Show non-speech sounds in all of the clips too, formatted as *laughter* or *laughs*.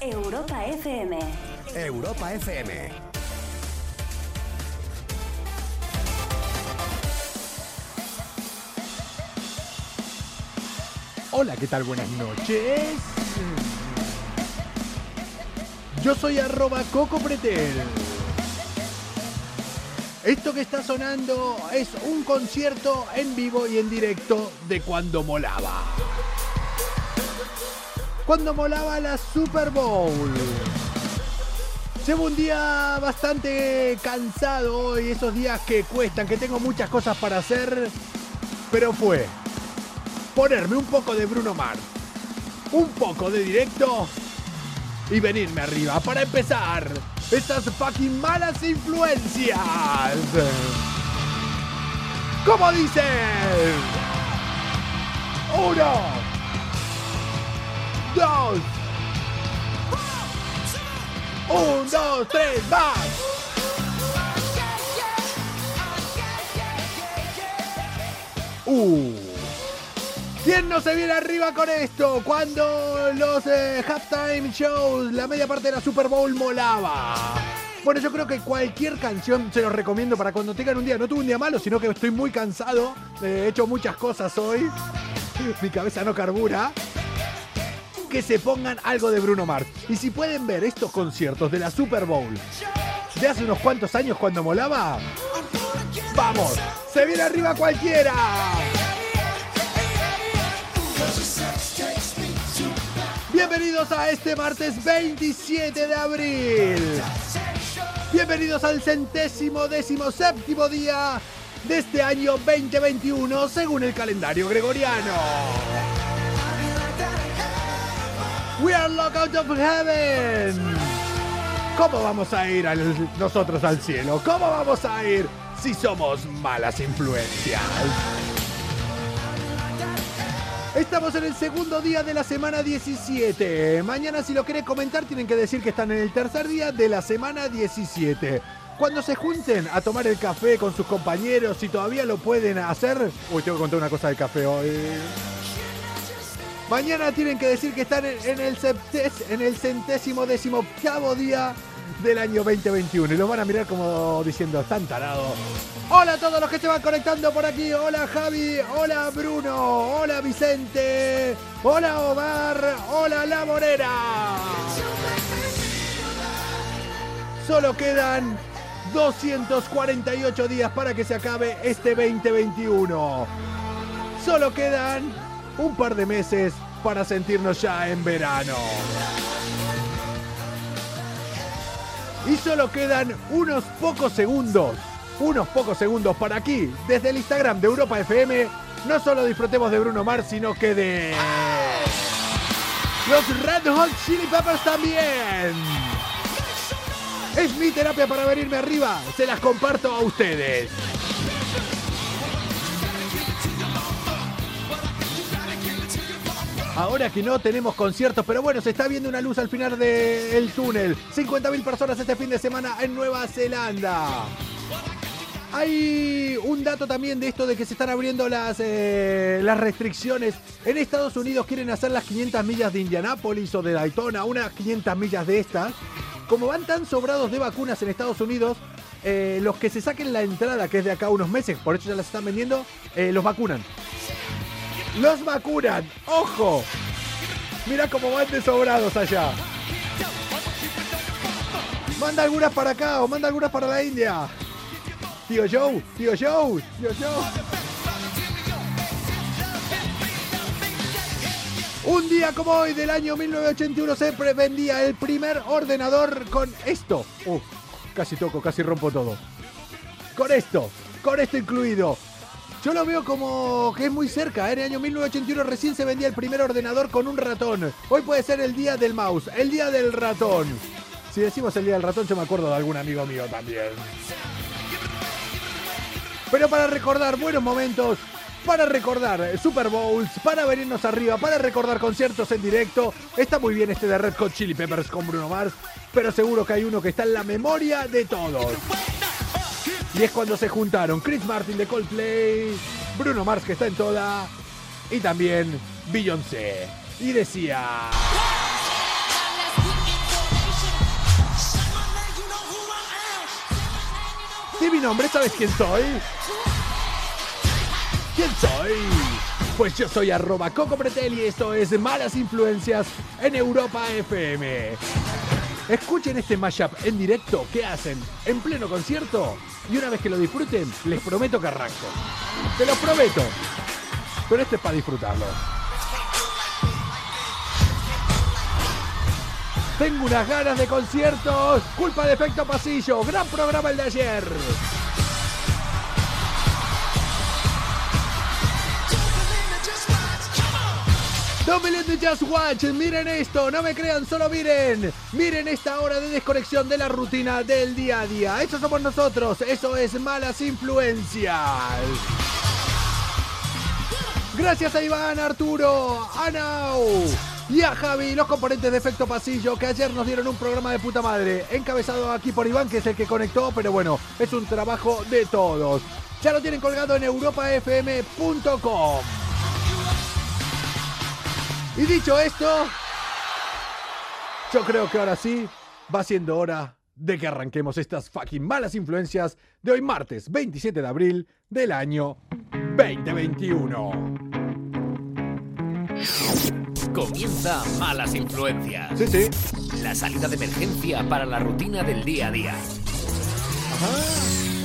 Europa FM. Europa FM. Hola, ¿qué tal? Buenas noches. Yo soy arroba Coco Pretel. Esto que está sonando es un concierto en vivo y en directo de cuando molaba. Cuando molaba la Super Bowl. Llevo un día bastante cansado hoy, esos días que cuestan, que tengo muchas cosas para hacer, pero fue ponerme un poco de Bruno Mars, un poco de directo y venirme arriba para empezar estas fucking malas influencias. ¿Cómo dicen? Uno, dos, un, dos, tres, más. Uh. ¿Quién no se viene arriba con esto? Cuando los eh, halftime shows, la media parte de la Super Bowl molaba. Bueno, yo creo que cualquier canción se los recomiendo para cuando tengan un día. No tuve un día malo, sino que estoy muy cansado. Eh, he hecho muchas cosas hoy. *laughs* Mi cabeza no carbura. Que se pongan algo de Bruno Mars. Y si pueden ver estos conciertos de la Super Bowl de hace unos cuantos años cuando molaba, ¡vamos! ¡Se viene arriba cualquiera! Bienvenidos a este martes 27 de abril. Bienvenidos al centésimo décimo séptimo día de este año 2021 según el calendario gregoriano. We are locked out of heaven. ¿Cómo vamos a ir nosotros al cielo? ¿Cómo vamos a ir si somos malas influencias? Estamos en el segundo día de la semana 17. Mañana si lo quieren comentar tienen que decir que están en el tercer día de la semana 17. Cuando se junten a tomar el café con sus compañeros, si todavía lo pueden hacer... Uy, tengo que contar una cosa del café hoy. Mañana tienen que decir que están en, el centésimo décimo octavo día del año 2021. Y los van a mirar como diciendo, están tarados. Hola a todos los que se van conectando por aquí. Hola Javi, hola Bruno, hola Vicente, hola Omar, hola La Morera. Solo quedan 248 días para que se acabe este 2021. Solo quedan un par de meses para sentirnos ya en verano. Y solo quedan unos pocos segundos, unos pocos segundos para aquí, desde el Instagram de Europa FM, no solo disfrutemos de Bruno Mars, sino que de... Los Red Hot Chili Peppers también. Es mi terapia para venirme arriba, se las comparto a ustedes. Ahora que no tenemos conciertos, pero bueno, se está viendo una luz al final del túnel. 50.000 personas este fin de semana en Nueva Zelanda. Hay un dato también de esto de que se están abriendo las, eh, las restricciones. En Estados Unidos quieren hacer las 500 millas de Indianápolis o de Daytona, unas 500 millas de estas. Como van tan sobrados de vacunas en Estados Unidos, eh, los que se saquen la entrada, que es de acá unos meses, por eso ya las están vendiendo, eh, los vacunan. Los vacunan, ojo. Mira cómo van de sobrados allá. Manda algunas para acá o manda algunas para la India. Tío Joe, tío Joe, tío Joe. Un día como hoy del año 1981 se vendía el primer ordenador con esto. Uh, casi toco, casi rompo todo. Con esto, con esto incluido. Yo lo veo como que es muy cerca. ¿eh? En el año 1981 recién se vendía el primer ordenador con un ratón. Hoy puede ser el día del mouse, el día del ratón. Si decimos el día del ratón, yo me acuerdo de algún amigo mío también. Pero para recordar buenos momentos, para recordar eh, Super Bowls, para venirnos arriba, para recordar conciertos en directo, está muy bien este de Red Hot Chili Peppers con Bruno Mars, pero seguro que hay uno que está en la memoria de todos. Y es cuando se juntaron Chris Martin de Coldplay, Bruno Mars que está en toda, y también Beyoncé. Y decía... Di mi nombre, ¿sabes quién soy? ¿Quién soy? Pues yo soy arroba Coco Pretel y esto es Malas Influencias en Europa FM. Escuchen este mashup en directo que hacen en pleno concierto y una vez que lo disfruten, les prometo que arranco. Te lo prometo. Pero este es para disfrutarlo. Tengo unas ganas de conciertos. Culpa de efecto pasillo. Gran programa el de ayer. Don't just watch. Miren esto, no me crean, solo miren. Miren esta hora de desconexión de la rutina del día a día. Eso somos nosotros. Eso es malas influencias. Gracias a Iván, Arturo, Anau y a Javi, los componentes de Efecto Pasillo, que ayer nos dieron un programa de puta madre, encabezado aquí por Iván, que es el que conectó, pero bueno, es un trabajo de todos. Ya lo tienen colgado en europafm.com. Y dicho esto, yo creo que ahora sí va siendo hora de que arranquemos estas fucking malas influencias de hoy martes 27 de abril del año 2021. Comienza Malas Influencias. Sí, sí. La salida de emergencia para la rutina del día a día.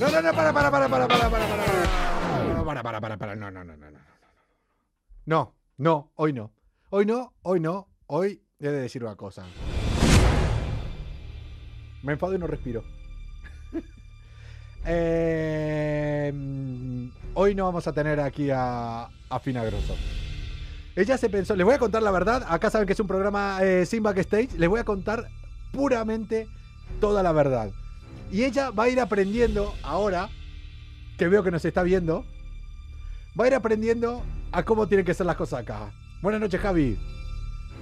No, no, no, para, para, para, para, para, para, para, para. Para, para, para, para, no, no, no, no, no. No, no, hoy no. Hoy no, hoy no, hoy he de decir una cosa. Me enfado y no respiro. *laughs* Eh, hoy no vamos a tener aquí a, a Fina Grosso. Ella se pensó, les voy a contar la verdad, acá saben que es un programa eh, sin backstage, les voy a contar puramente toda la verdad. Y ella va a ir aprendiendo ahora, que veo que nos está viendo, va a ir aprendiendo a cómo tienen que ser las cosas acá. Buenas noches, Javi.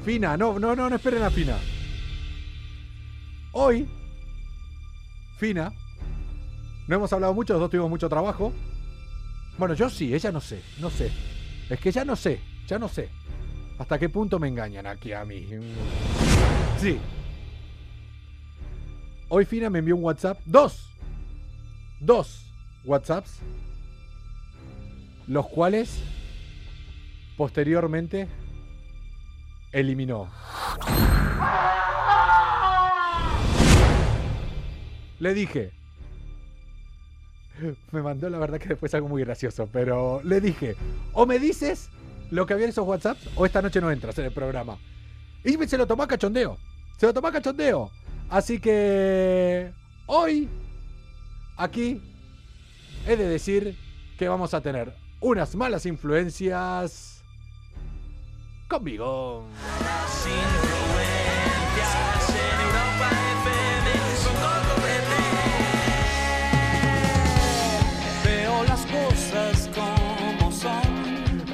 Fina, no, no, no, no esperen a Fina. Hoy, Fina, no hemos hablado mucho, los dos tuvimos mucho trabajo. Bueno, yo sí, ella no sé, no sé. Es que ya no sé, ya no sé. ¿Hasta qué punto me engañan aquí a mí? Sí. Hoy Fina me envió un WhatsApp. Dos. Dos WhatsApps. Los cuales posteriormente eliminó. Le dije. Me mandó la verdad que después algo muy gracioso, pero le dije, o me dices lo que había en esos WhatsApps o esta noche no entras en el programa. Y se lo tomó a cachondeo. Se lo tomó a cachondeo. Así que hoy, aquí, he de decir que vamos a tener unas malas influencias conmigo.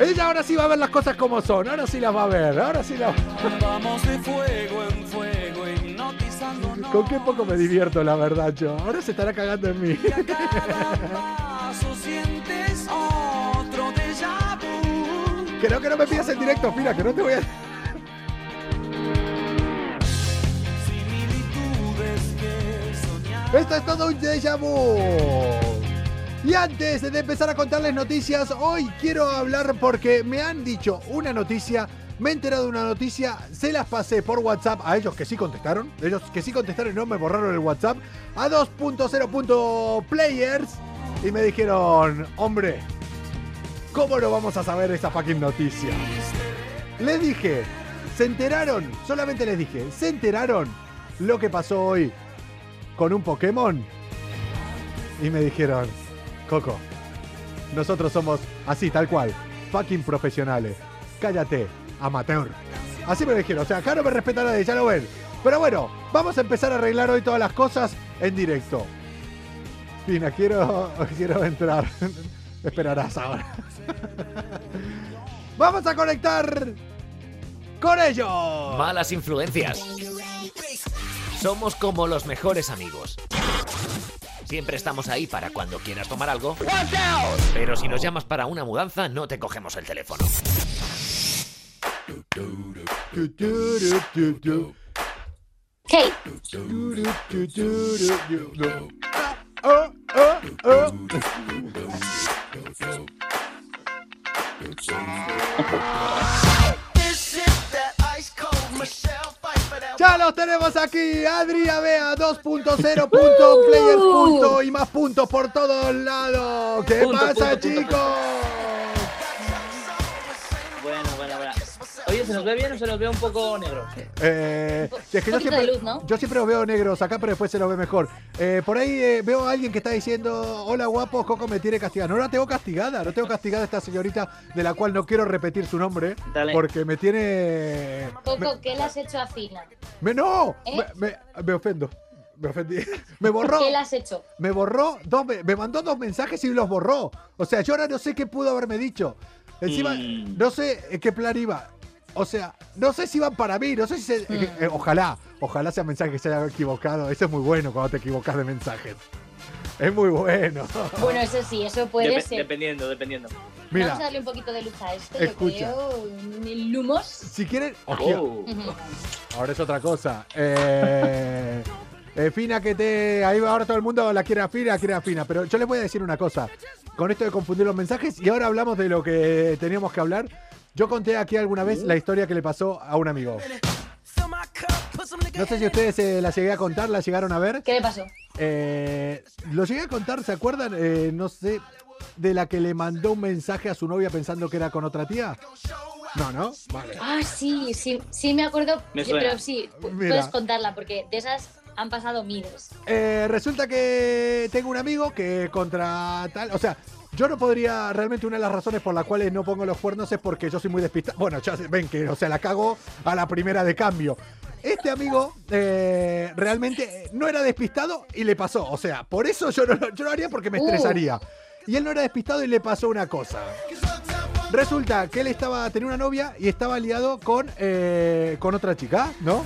Ella ahora sí va a ver las cosas como son. Ahora sí las va a ver. Ahora sí las Vamos de fuego. Con qué poco me divierto, la verdad, yo. Ahora se estará cagando en mí. Vu. Creo que no me pidas en directo, mira, que no te voy a. Que. Esto es todo un déjà vu. Y antes de empezar a contarles noticias, hoy quiero hablar porque me han dicho una noticia Me he enterado de una noticia, se las pasé por WhatsApp a ellos que sí contestaron, ellos que sí contestaron y no me borraron el WhatsApp, a 2.0.players y me dijeron, hombre, ¿cómo no vamos a saber esa fucking noticia? Les dije, ¿se enteraron? Solamente les dije, ¿se enteraron lo que pasó hoy con un Pokémon? Y me dijeron, Coco, nosotros somos así, tal cual, fucking profesionales. Cállate, amateur. Así me dijeron, o sea, acá no me respeta nadie, ya lo ven. Pero bueno, vamos a empezar a arreglar hoy todas las cosas en directo. Pina, quiero, *laughs* quiero entrar. *laughs* Esperarás ahora. *laughs* vamos a conectar con ellos. Malas influencias. Somos como los mejores amigos. Siempre estamos ahí para cuando quieras tomar algo. Pero si nos llamas para una mudanza, no te cogemos el teléfono. Hey. Oh, oh, oh. Ya los tenemos aquí, Adri 2.0 punto, players punto y más puntos por todos lados. ¿Qué pasa, chicos? Oye, ¿se nos ve bien o se nos ve un poco negro? Eh, si es que yo siempre, de luz, ¿no? yo siempre los veo negros acá, pero después se los ve mejor. Eh, por ahí eh, veo a alguien que está diciendo, hola guapos, Coco me tiene castigada. No la tengo castigada, no tengo castigada a esta señorita de la cual no quiero repetir su nombre, Dale. porque me tiene... Coco, ¿qué le has hecho a Fina? Me, no, ¿Eh? me, me- me ofendo. Me ofendí. *laughs* Me borró. ¿Qué le has hecho? Me borró dos, me, me mandó dos mensajes y los borró. O sea, yo ahora no sé qué pudo haberme dicho. Encima, Mm. no sé en qué plan iba. O sea, no sé si iban para mí, no sé si se, eh, *laughs* eh, ojalá, ojalá sea mensaje que se haya equivocado. Eso es muy bueno cuando te equivocas de mensajes. Es muy bueno. *laughs* Bueno, eso sí, eso puede Dep- ser. dependiendo, dependiendo. Mira, Vamos a darle un poquito de luz a esto, Escucha. yo creo. Lumos. si quieren, Oh. ahora es otra cosa. Eh, *laughs* eh, Fina que te. Ahí va ahora todo el mundo la quiere a Fina, la quiere a Fina. Pero yo les voy a decir una cosa. Con esto de confundir los mensajes, y ahora hablamos de lo que teníamos que hablar. Yo conté aquí alguna vez la historia que le pasó a un amigo. No sé si ustedes eh, la llegué a contar, la llegaron a ver. ¿Qué le pasó? Eh, lo llegué a contar, ¿se acuerdan? Eh, no sé, de la que le mandó un mensaje a su novia pensando que era con otra tía. No, ¿no? Vale. Ah, sí, sí, sí me acuerdo. Me pero sí, Mira. puedes contarla porque de esas han pasado miles. Eh, resulta que tengo un amigo que contra tal, o sea, yo no podría, realmente una de las razones por las cuales no pongo los cuernos es porque yo soy muy despistado. Bueno, ya ven que, o sea, la cago a la primera de cambio. Este amigo eh, realmente eh, no era despistado y le pasó. O sea, por eso yo no, yo no haría porque me Uh. estresaría. Y él no era despistado y le pasó una cosa. Resulta que él estaba, tenía una novia y estaba aliado con, eh, con otra chica, ¿no?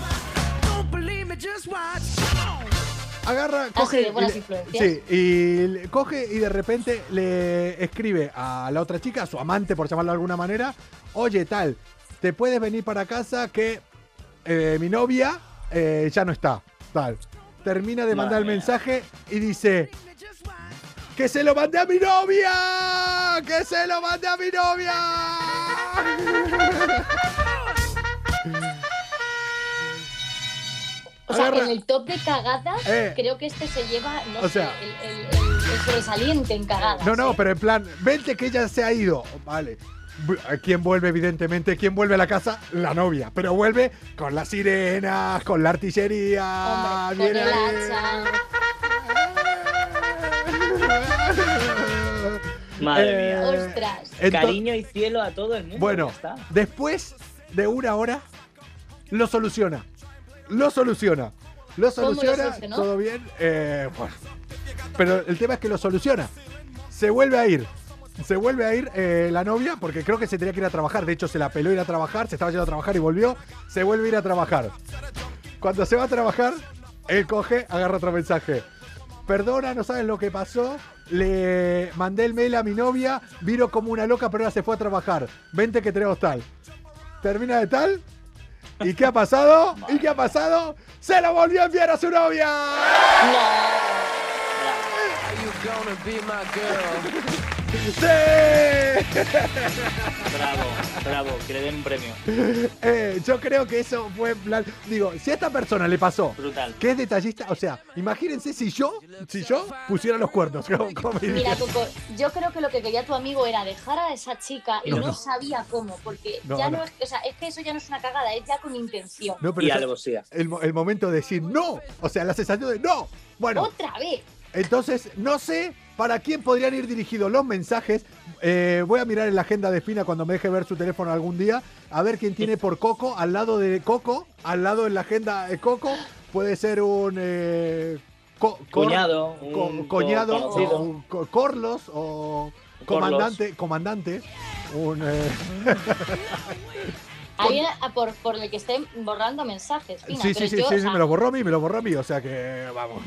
Agarra, coge. Ah, buenas influencias. sí, y coge y de repente le escribe a la otra chica, a su amante, por llamarlo de alguna manera, oye, tal, te puedes venir para casa que eh, mi novia eh, ya no está, tal. Termina de mandar el mensaje y dice, ¡que se lo mandé a mi novia! ¡Que se lo mandé a mi novia! *laughs* O sea, Agarra- en el top de cagadas, Eh. creo que este se lleva, no O sé, sea- el, el- el- el sobresaliente en cagadas. No, no, ¿eh? pero en plan, vente que ella se ha ido. Vale. ¿Quién vuelve, evidentemente? ¿Quién vuelve a la casa? La novia. Pero vuelve con las sirenas, con la artillería. Hombre, con el hacha. Madre Eh, mía. Ostras. Cariño y cielo a todo el mundo. Bueno, después de una hora, lo soluciona. Lo soluciona. Lo ¿Cómo lo soluciona. Todo bien. eh, bueno. Pero el tema es que lo soluciona. Se vuelve a ir. Se vuelve a ir eh, la novia porque creo que se tenía que ir a trabajar. De hecho, se la peló ir a trabajar. Se estaba yendo a trabajar y volvió. Se vuelve a ir a trabajar. Cuando se va a trabajar, él coge, agarra otro mensaje. Perdona, no sabes lo que pasó. Le mandé el mail a mi novia, vino como una loca, pero ahora se fue a trabajar. Vente que tenemos tal. Termina de tal. ¿Y qué ha pasado? ¿Y qué ha pasado? ¡Se lo volvió a enviar a su novia! No. ¡Sí! *laughs* Bravo, bravo, que le den un premio. *laughs* Eh, yo creo que eso fue plan. Digo, si a esta persona le pasó Brutal. que es detallista, o sea, imagínense si yo, si yo pusiera los cuernos. *laughs* ¿cómo- cómo iría? Mira, Coco, yo creo que lo que quería tu amigo era dejar a esa chica y No, no, no. sabía cómo, porque No, ya no. es, o sea, es que eso ya no es una cagada, es ya con intención. No, pero Y esa- alevosía. el, el momento de decir no, o sea, la sensación de no. Bueno, Otra vez. entonces no sé para quién podrían ir dirigidos los mensajes. Eh, voy a mirar en la agenda de Espina cuando me deje ver su teléfono algún día, a ver quién tiene por Coco, al lado de Coco, al lado en la agenda de Coco, puede ser un eh, co- cor- Cuñado, co- un coñado, co- o conocido. un co- Corlos o comandante, comandante, un eh, *laughs* Alguien a por, por el que estén borrando mensajes. Fina, sí, pero sí, sí, yo, sí, o sí, sea, me lo borró a mí, me lo borró a mí, o sea que vamos.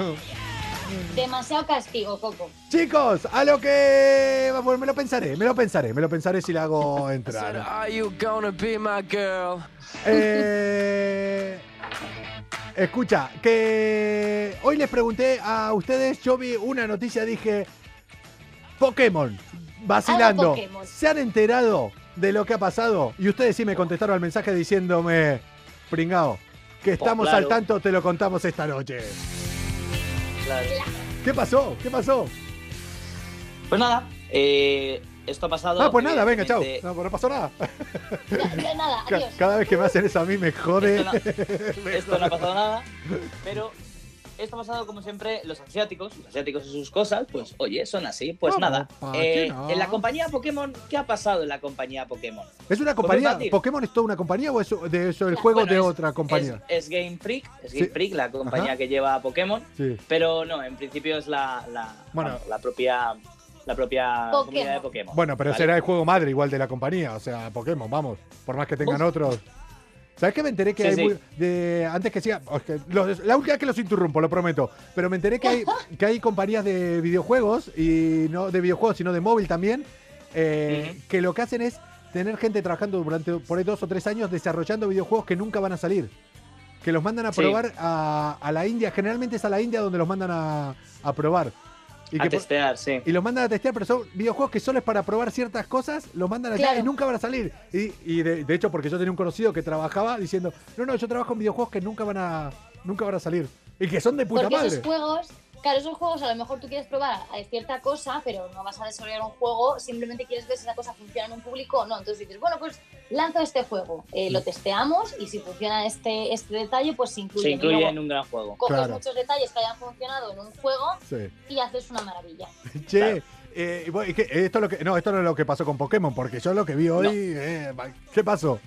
Demasiado castigo, Coco. Chicos, a lo que. Bueno, me lo pensaré, me lo pensaré, me lo pensaré si le hago entrar. *laughs* Are you gonna be my girl? Eh, escucha, que hoy les pregunté a ustedes, yo vi una noticia, dije. Pokémon, vacilando. Pokémon. ¿Se han enterado de lo que ha pasado? Y ustedes sí me contestaron al mensaje diciéndome, pringao, que estamos claro. al tanto, te lo contamos esta noche. Claro. ¿Qué pasó? ¿Qué pasó? Pues nada, eh, esto ha pasado. Ah, pues nada, venga, chao. No, pues no pasó nada. Ya nada, adiós. Cada vez que me hacen eso a mí me jode. Esto no, *laughs* esto no ha pasado nada, pero esto ha pasado como siempre los asiáticos, los asiáticos y sus cosas, pues oye, son así. Pues Vamos, nada, ¿pa' qué eh, no? en la compañía Pokémon, ¿qué ha pasado en la compañía Pokémon? ¿Es una Pues compañía? ¿Pokémon es toda una compañía o es de eso el juego Bueno, de es- otra compañía? Es, es Game Freak, es Game Sí. Freak, la compañía Ajá. que lleva a Pokémon, Sí. pero no, en principio es la, la, Bueno. vamos, la propia, la propia Pokémon. comunidad de Pokémon. Bueno, pero ¿vale? será el juego madre igual de la compañía, o sea, Pokémon, vamos. Por más que tengan otros. ¿Sabes qué? Me enteré que Sí, hay sí. muy- de antes que siga, que los- la última vez que los interrumpo, lo prometo, pero me enteré que hay *laughs* que hay compañías de videojuegos y no de videojuegos, sino de móvil también, eh, que lo que hacen es tener gente trabajando durante por ahí dos o tres años desarrollando videojuegos que nunca van a salir. Que los mandan a Sí. probar a, a la India, generalmente es a la India donde los mandan a, a probar. Y a testear, sí. y los mandan a testear, pero son videojuegos que solo es para probar ciertas cosas, los mandan allá Claro. y nunca van a salir. Y, y de, de hecho, porque yo tenía un conocido que trabajaba diciendo, no, no, yo trabajo en videojuegos que nunca van a, nunca van a salir. Y que son de puta Porque madre. esos juegos, claro, esos juegos a lo mejor tú quieres probar a cierta cosa, pero no vas a desarrollar un juego, simplemente quieres ver si esa cosa funciona en un público o no. Entonces dices, bueno, pues lanzo este juego, eh, lo testeamos y si funciona este, este detalle, pues se incluye. Se incluye luego en un gran juego. Coges Claro. muchos detalles que hayan funcionado en un juego Sí. y haces una maravilla. *laughs* Che, Claro. eh, esto, es lo que, no, esto no es lo que pasó con Pokémon, porque yo lo que vi hoy, No. eh, ¿qué pasó?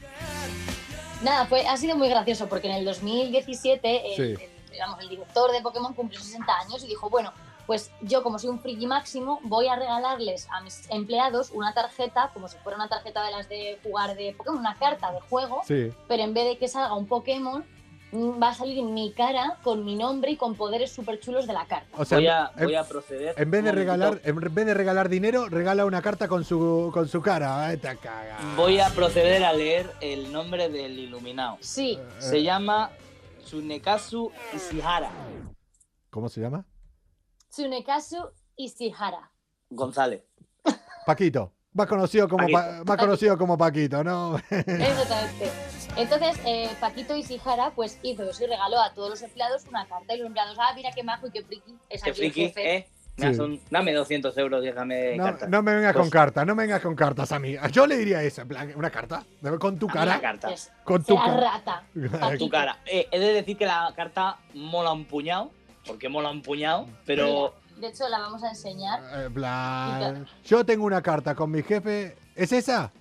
Nada, fue, ha sido muy gracioso porque en el 2017 el, Sí. el- digamos, el director de Pokémon cumplió 60 años y dijo, bueno, pues yo como soy un friki máximo voy a regalarles a mis empleados una tarjeta, como si fuera una tarjeta de las de jugar de Pokémon, una carta de juego, Sí. pero en vez de que salga un Pokémon, va a salir mi cara con mi nombre y con poderes súper chulos de la carta. O sea, voy, a, en, voy a proceder. en vez de regalar, en vez de regalar dinero, regala una carta con su, con su cara. Ay, te caga. Voy a proceder a leer el nombre del iluminado. Sí, Eh. Se llama Tsunekazu Ishihara ¿Cómo se llama? Tsunekazu Ishihara. González. Paquito. Más conocido como, Paquito. Pa- más conocido como Paquito, ¿no? *laughs* Exactamente. Entonces, eh, Paquito Ishihara pues hizo eso y regaló a todos los empleados una carta y los empleados, ah, mira qué majo y qué friki. Es Qué aquí el friki, jefe. ¿eh? Sí. dame 200 euros, déjame No, cartas. no me vengas con cartas, no me vengas con cartas a mí. Yo le diría eso, en plan, una carta, con tu cara. Una carta. Con tu cara. rata. *laughs* Paquito. Tu cara. Eh, he de decir que la carta mola un puñado, porque mola un puñado, pero Mira, de hecho, la vamos a enseñar. Eh, En plan, yo tengo una carta con mi jefe. ¿Es esa?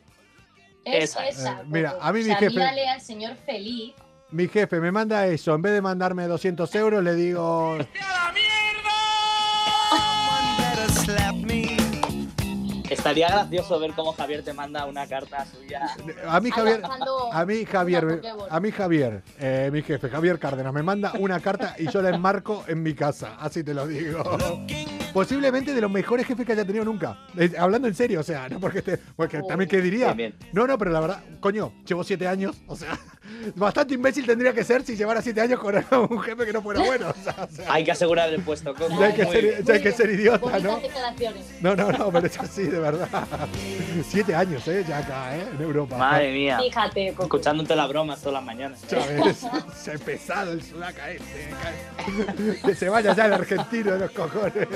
Es Esa. esa. Eh, mira, a mí mi O sea, jefe- dígale al señor feliz. Mi jefe me manda eso. En vez de mandarme 200 euros, le digo. Estaría gracioso ver cómo Javier te manda una carta suya. A mí Javier. A mí Javier, a mí Javier, eh, mi jefe, Javier Cárdenas, me manda una carta y yo la enmarco en mi casa, así te lo digo. Posiblemente de los mejores jefes que haya tenido nunca. Eh, hablando en serio, o sea, no porque, te, porque también qué diría. No, no, pero la verdad, coño, llevo siete años, o sea, Bastante imbécil tendría que ser si llevara siete años con un jefe que no fuera bueno. O sea, o sea, Hay que asegurar el puesto, Coco. ya hay que ser, bien. ya hay que ser idiota, ¿no? No, no, no, pero es así, de verdad. *laughs* Siete años, ¿eh? Ya acá, ¿eh? En Europa. Madre mía. Fíjate, Coco. Escuchándote las bromas todas las mañanas. ¿Sabes? Se *laughs* pesado el sudaca este. *laughs* Que se vaya ya el argentino de los cojones.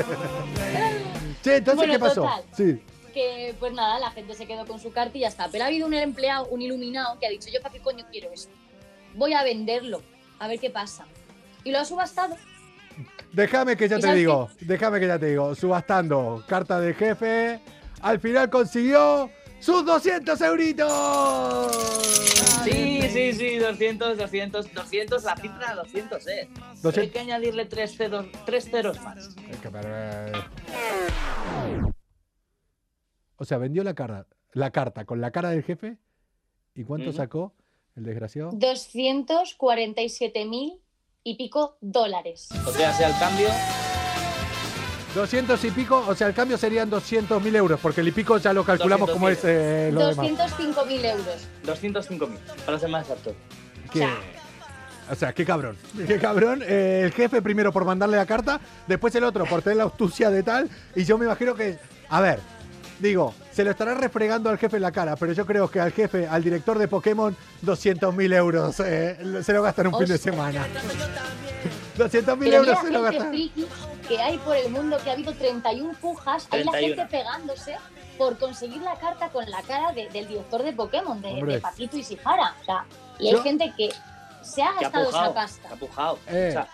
Che, entonces, Bueno, ¿qué pasó? total. Sí. Que pues nada, la gente se quedó con su carta y ya está. Pero ha habido un empleado, un iluminado, que ha dicho, yo para qué coño quiero esto. Voy a venderlo, a ver qué pasa. Y lo ha subastado. Déjame que ya ¿Y te digo, déjame que ya te digo, subastando carta de jefe, al final consiguió sus 200 euritos. Sí, sí, sí, 200, 200, 200, la cifra 200, eh. Pero hay 200. que añadirle tres ceros, tres ceros más. Es que, eh. O sea, vendió la carta, la carta con la cara del jefe. ¿Y cuánto sacó el desgraciado? 247 mil y pico dólares. O sea, sea el cambio, 200 y pico, o sea, el cambio serían 200 mil euros, porque el y pico ya lo calculamos como es 200.000. eh, lo demás. 205 mil euros. 205 mil, para ser más exacto. Que- O sea, qué cabrón. *laughs* Qué cabrón. Eh, el jefe primero por mandarle la carta, después el otro por tener la astucia de tal. Y yo me imagino que. A ver, digo, se lo estará refregando al jefe en la cara, pero yo creo que al jefe, al director de Pokémon, 200 mil euros eh, se lo gastan un fin de Hostia. semana. 200 *laughs* mil euros se lo gastan. que hay por el mundo, que ha habido 31 pujas, hay la 31. gente pegándose por conseguir la carta con la cara de- del director de Pokémon, de, de Paquito y Sihara. O sea, y hay Yo- gente que se ha Que ha gastado esa pujado, pasta. ha pujado. Eh. O sea,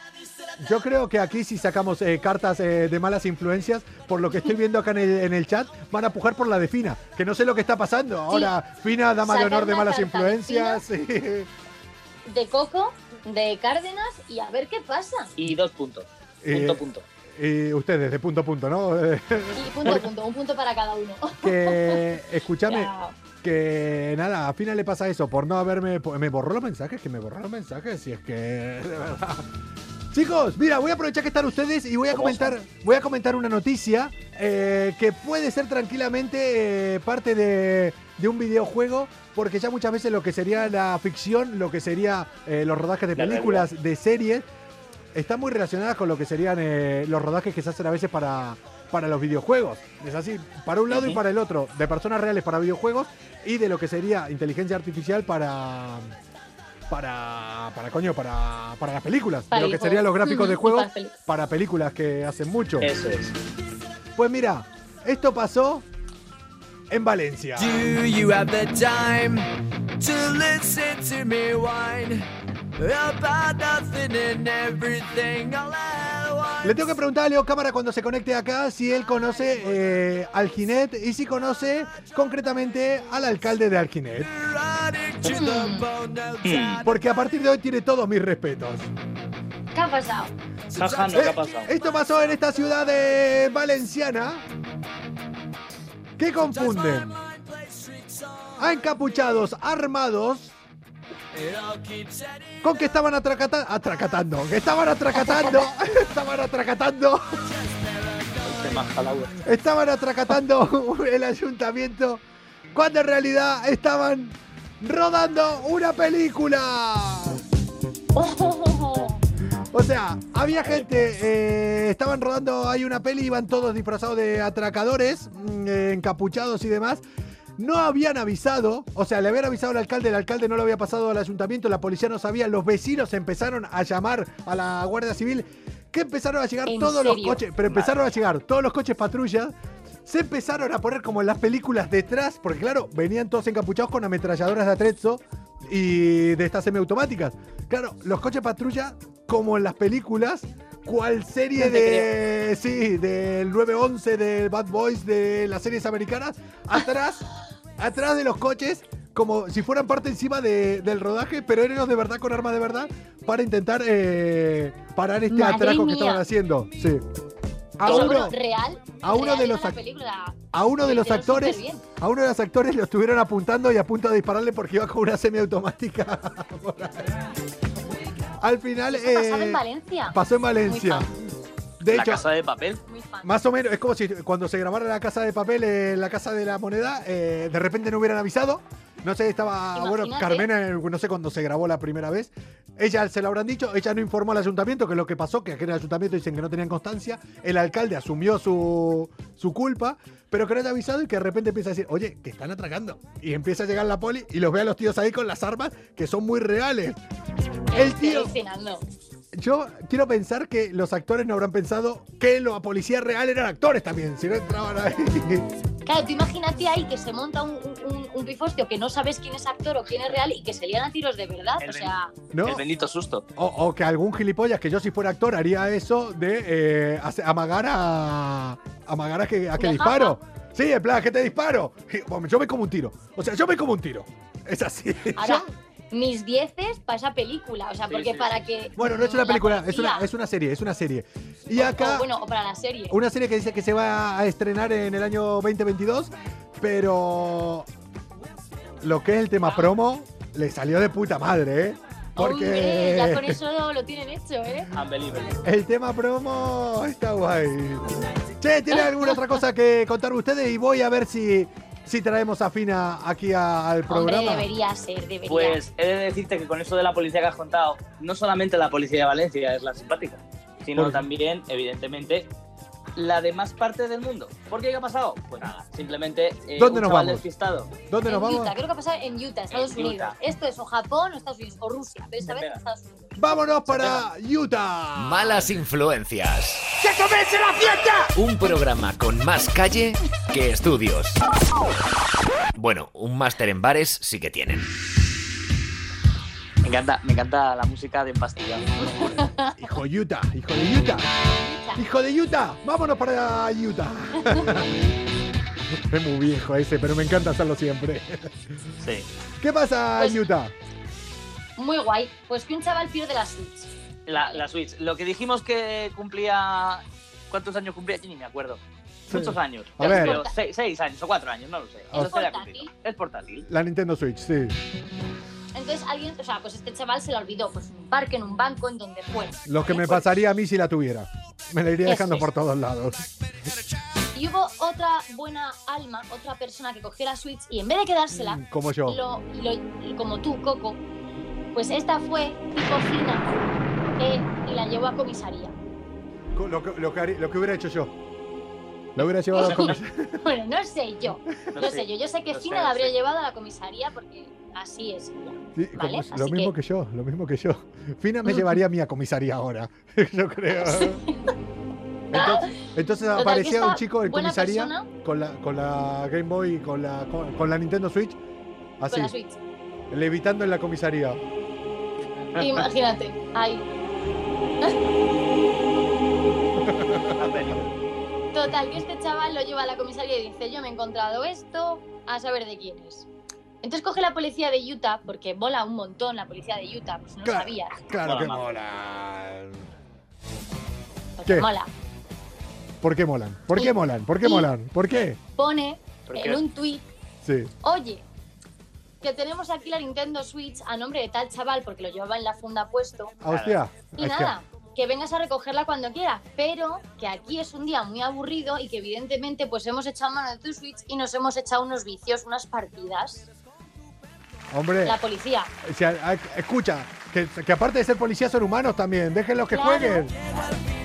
Yo creo que aquí si sacamos eh, cartas eh, de malas influencias, por lo que estoy viendo acá en el, en el chat, van a pujar por la de Fina, que no sé lo que está pasando. Ahora, Fina, dama de honor de malas influencias. sí. De Coco, de Cárdenas y a ver qué pasa. y dos puntos. Eh, Punto, punto. Y ustedes, de punto a punto, ¿no? Eh, Y *laughs* punto a punto, un punto para cada uno. que, *laughs* escúchame, que nada, a Fina le pasa eso, por no haberme... Me borró los mensajes, que me borró los mensajes, si es que... De verdad. Chicos, mira, voy a aprovechar que están ustedes y voy a ¿Cómo comentar, voy a comentar una noticia eh, que puede ser tranquilamente eh, parte de, de un videojuego, porque ya muchas veces lo que sería la ficción, lo que sería eh, los rodajes de La películas, de series, están muy relacionadas con lo que serían los rodajes que se hacen a veces para, para los videojuegos. Es así, para un lado y para el otro, de personas reales para videojuegos y de lo que sería inteligencia artificial para para para coño, para, para las películas, Para de lo que serían los juego. gráficos de juegos para las películas. para películas que hacen mucho. Eso es. Pues mira, esto pasó en Valencia. Do you have the time to listen to me whine about nothing and everything all at once? Le tengo que preguntar a Leo Cámara cuando se conecte acá si él conoce eh, Alginet y si conoce concretamente al alcalde de Alginet. No time. Porque a partir de hoy tiene todos mis respetos. ¿Qué ha pasado? Jaja, no, ¿qué Eh, ha pasado? Esto pasó en esta ciudad de valenciana. ¿Qué confunden? A encapuchados armados con que estaban atracata- atracatando. Estaban atracatando. *laughs* estaban atracatando. Estaban atracatando el ayuntamiento. Cuando en realidad estaban rodando una película. O sea, había gente, eh, estaban rodando ahí una peli, iban todos disfrazados de atracadores, mm, eh, encapuchados y demás. No habían avisado, o sea, le habían avisado al alcalde, el alcalde no lo había pasado al ayuntamiento, la policía no sabía, los vecinos empezaron a llamar a la Guardia Civil, que empezaron a llegar ¿En todos los coches, pero empezaron a llegar todos los coches patrullas, se empezaron a poner como en las películas detrás, porque claro, venían todos encapuchados con ametralladoras de atrezzo y de estas semiautomáticas. Claro, los coches patrulla, como en las películas, cual serie No de. Sí, del 911, de Bad Boys, de las series americanas, atrás, atrás de los coches, como si fueran parte encima de- del rodaje, pero eran de verdad con arma de verdad, para intentar eh, parar este Madre atraco que estaban haciendo. Sí. A uno, real. a uno real de los película. a uno de Lo los actores, a uno de los actores lo estuvieron apuntando y a punto de dispararle porque iba con una semiautomática. *laughs* Al final eh, en Valencia. pasó en Valencia. De La hecho, casa de papel. Más o menos es como si cuando se grabara la casa de papel, eh, la casa de la moneda, eh, de repente no hubieran avisado No sé, estaba, bueno, Imagínate. Carmena, eh, no sé cuándo se grabó la primera vez. Ella se lo habrán dicho, ella no informó al ayuntamiento, que es lo que pasó, que aquí en el ayuntamiento dicen que no tenían constancia. El alcalde asumió su, su culpa, pero que no haya avisado y que de repente empieza a decir, oye, que están atracando. Y empieza a llegar la poli y los ve a los tíos ahí con las armas que son muy reales. El tío, alucinando. Yo quiero pensar que los actores no habrán pensado que los policías reales eran actores también, si no entraban ahí. Claro, tú imagínate ahí que se monta un, un, un pifostio que no sabes quién es actor o quién es real y que se lían a tiros de verdad. El O sea, ¿No? El bendito susto. O, o que algún gilipollas que yo si fuera actor haría eso de eh, amagar a amagar a que, a que ¿De disparo. Sí, en plan, que te disparo. Yo me como un tiro. O sea, yo me como un tiro. Es así. ahora, *laughs* mis dieces para esa película. O sea, Sí, porque sí, para sí. que. bueno, no es una la película, es una, es una serie, es una serie. Y o- acá, o bueno, o para la serie. una serie que dice que se va a estrenar en el año 2022, pero lo que es el tema promo le salió de puta madre, ¿eh? Porque Hombre, ya con eso lo tienen hecho, ¿eh? Unbelievable. El tema promo está guay. Che, ¿tiene alguna otra cosa que contar ustedes? Y voy a ver si, si traemos a Fina aquí a- al Hombre, programa. debería ser, debería. Pues he de decirte que con eso de la policía que has contado, no solamente la policía de Valencia es la simpática, sino ¿Por qué? también, evidentemente, la demás parte del mundo. ¿Por qué? ¿Qué ha pasado? Pues nada, simplemente ¿Dónde eh, un nos chaval vamos? despistado. ¿Dónde en nos vamos? Utah, creo que ha pasado en Utah, Estados En Unidos. Utah. Esto es o Japón o Estados Unidos o Rusia, pero esta vez pega. Estados Unidos. Vámonos para Utah. Malas influencias. ¡Que comience la fiesta! Un programa con más calle que estudios. Bueno, un máster en bares sí que tienen. Me encanta, me encanta la música de empastillado. *laughs* Hijo de Utah, hijo de Utah. Hijo de Utah, vámonos para Utah. *laughs* es muy viejo ese, pero me encanta hacerlo siempre. Sí. ¿Qué pasa Pues- Utah? Muy guay. Pues que un chaval pierde la Switch. La, la Switch. Lo que dijimos que cumplía. ¿Cuántos años cumplía? Yo ni me acuerdo. Sí. Muchos años. A ver. Seis, seis años o cuatro años, no lo sé. Es No sé portátil. Es portátil. La Nintendo Switch, sí. Entonces alguien, o sea, pues este chaval se la olvidó, pues en un parque, en un banco, en donde fuera. Lo que me Pues- pasaría a mí si la tuviera. Me la iría Eso dejando es. por todos lados. Y hubo otra buena alma, otra persona que cogió la Switch y en vez de quedársela, Como yo. lo, lo- como tú, Coco, pues esta fue tipo fina eh, y la llevó a comisaría. Co- Lo que, lo que haría- lo que hubiera hecho yo. Lo hubiera llevado a *laughs* comisaría. Bueno, no sé yo, no, sé yo. Yo sé que no Fina sé, la no habría sé. llevado a la comisaría porque así es. Sí, Vale, como- así lo mismo que... que- yo, lo mismo que yo. Fina me llevaría a mí a comisaría ahora. *laughs* yo creo. Entonces, aparecía un chico en comisaría persona- con la, con la Game Boy y con la, con, con la Nintendo Switch. Así, Con la Switch. levitando en la comisaría. Imagínate, ahí. *laughs* Total, que este chaval lo lleva a la comisaría y dice, yo me he encontrado esto, a saber de quién es. Entonces coge la policía de Utah, porque mola un montón la policía de Utah, pues no Claro. sabías, Claro Mola que más. molan. porque ¿Qué? mola. ¿Por qué molan? ¿Por qué molan? ¿Por qué molan? ¿Por qué? Pone ¿Por en un tuit, Sí. oye, que tenemos aquí la Nintendo Switch a nombre de tal chaval, porque lo llevaba en la funda puesto, Ah, hostia. y nada, que vengas a recogerla cuando quieras, pero que aquí es un día muy aburrido y que evidentemente pues hemos echado mano de tu Switch y nos hemos echado unos vicios, unas partidas. Hombre, La policía. o sea, a- escucha, que, que aparte de ser policías son humanos también. Déjenlos que Claro. jueguen.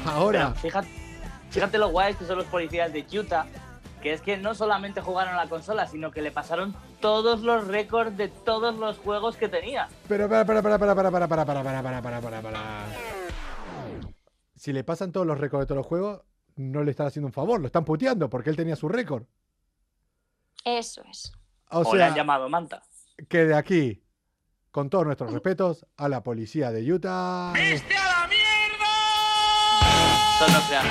Ahora. Pero fíjate, fíjate lo guays que son los policías de Utah, que es que no solamente jugaron a la consola, sino que le pasaron todos los récords de todos los juegos que tenía. Pero para, para, para, para, para, para, para, para, para, para, para, para, para. Si le pasan todos los récords de todos los juegos, no le están haciendo un favor, lo están puteando porque él tenía su récord. Eso es. O O, le han llamado Manta. Que de aquí, con todos nuestros respetos, a la policía de Utah. Eso no se hace.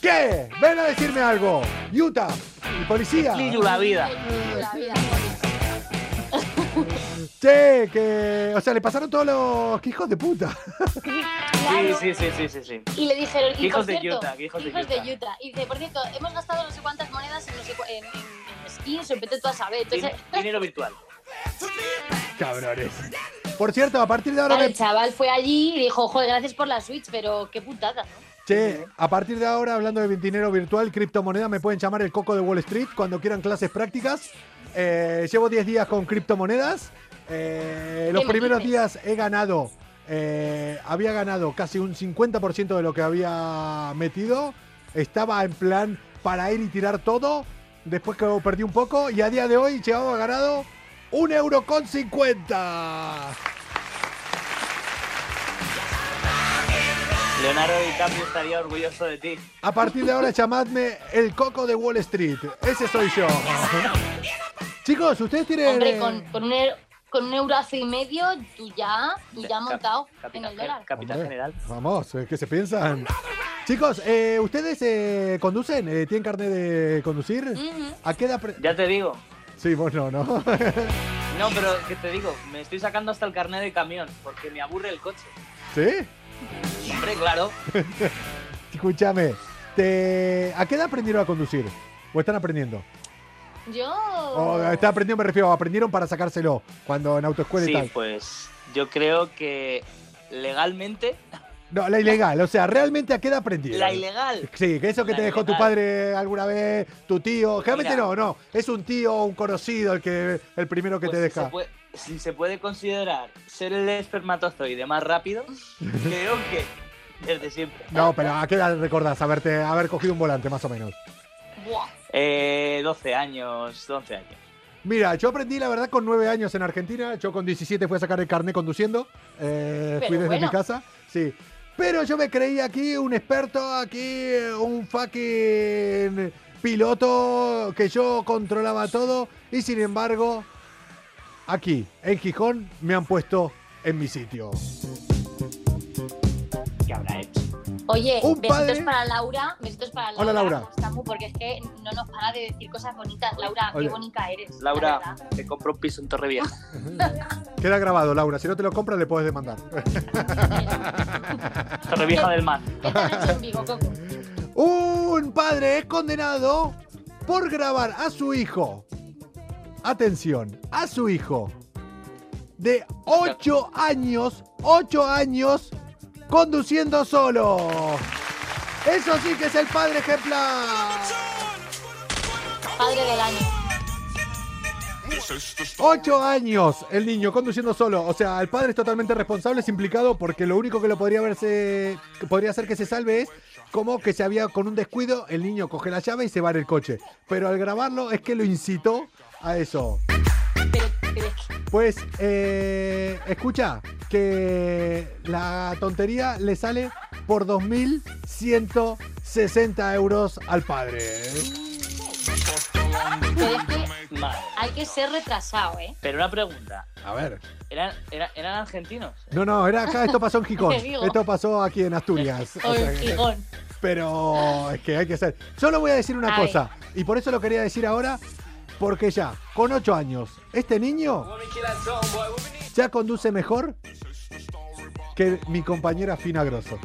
¿Qué? Ven a decirme algo. Utah, y policía. Liyu la vida. La vida. Che, que. O sea, le pasaron todos los que hijos de puta. Claro. Sí, sí, sí, sí, sí, sí. Y le dijeron, y Hijos de Utah, hijos de de Utah. Y dice, por cierto, hemos gastado no sé cuántas monedas en, no sé, cu- en, en, en skins, en vete tú a saber. Entonces, Din- Dinero virtual. Cabrones. Por cierto, a partir de ahora claro, me. el chaval fue allí y dijo, joder, gracias por la Switch, pero qué putada, ¿no? Che, a partir de ahora, hablando de dinero virtual, criptomoneda, me pueden llamar el coco de Wall Street cuando quieran clases prácticas. Eh, llevo 10 días con criptomonedas. Eh, los ¿Qué me primeros dices? días he ganado, eh, había ganado casi un 50% de lo que había metido. Estaba en plan para ir y tirar todo. Después que perdí un poco y a día de hoy llevaba ganado un euro con 50. Leonardo DiCaprio estaría orgulloso de ti. A partir de ahora llamadme el coco de Wall Street. Ese soy yo. Chicos, ustedes tienen... Hombre, eh, con, con un, con un eurazo y medio, tú ya, tú ya Cap- montado en el dólar. Hombre, general. Vamos, ¿qué se piensan? Chicos, eh, ¿ustedes eh, conducen? Eh, ¿Tienen carnet de conducir? ¿A qué edad? Ya te digo. Sí, vos no, ¿no? No, pero que te digo, me estoy sacando hasta el carnet de camión porque me aburre el coche. ¿Sí? Hombre, claro. *laughs* Escúchame, te... ¿a qué edad aprendieron a conducir? ¿O están aprendiendo? Yo. O están aprendiendo, me refiero, aprendieron para sacárselo cuando en autoescuela y Sí, tal. pues yo creo que legalmente, No, la ilegal, o sea, ¿realmente a qué edad aprendieron? la ilegal. Sí, que eso que La te dejó tu ilegal. padre alguna vez, tu tío. Generalmente Mira. no, no. Es un tío o un conocido el que el primero que Pues te si se deja. puede- si se puede considerar ser el espermatozoide más rápido, *laughs* creo que desde siempre. No, pero ¿a qué edad recordás haberte, haber cogido un volante, más o menos? Buah. Eh, 12 años, 11 años. Mira, yo aprendí la verdad con nueve años en Argentina. Yo con 17 fui a sacar el carnet conduciendo. Eh, fui desde bueno. mi casa. Sí. Pero yo me creí aquí un experto, aquí un fucking piloto que yo controlaba todo. Y sin embargo, aquí, en Gijón, me han puesto en mi sitio. Oye, Un besitos padre- para Laura, besitos para Laura. Hola, Laura. Porque es que no nos para de decir cosas bonitas. Laura, Oye. qué bonita eres. la Laura, te compro un piso en Torrevieja. *laughs* Queda grabado, Laura. Si no te lo compras, le puedes demandar. *laughs* Torrevieja del Mar. Esta noche en Vigo, Coco. Un padre es condenado por grabar a su hijo. Atención, a su hijo de 8 años, 8 años conduciendo solo. Eso sí que es el padre ejemplar. Padre del año. 8 años el niño conduciendo solo. O sea, el padre es totalmente responsable, es implicado porque lo único que lo podría verse, que podría hacer que se salve es como que se había con un descuido, el niño coge la llave y se va en el coche. Pero al grabarlo es que lo incitó a eso. Pues, eh, escucha, que la tontería le sale por 2.160 euros al padre. pero es que Madre. hay que ser retrasado, ¿eh? Pero una pregunta. A ver. ¿Eran, era- eran argentinos? No, no, era acá, esto pasó en *laughs* Gijón. Te digo. Esto pasó aquí en Asturias. *laughs* O O sea en Gijón. Pero es que hay que ser. Solo voy a decir una A cosa, y por eso lo quería decir ahora, porque ya, con 8 años, este niño ya conduce mejor que mi compañera Fina Grosso.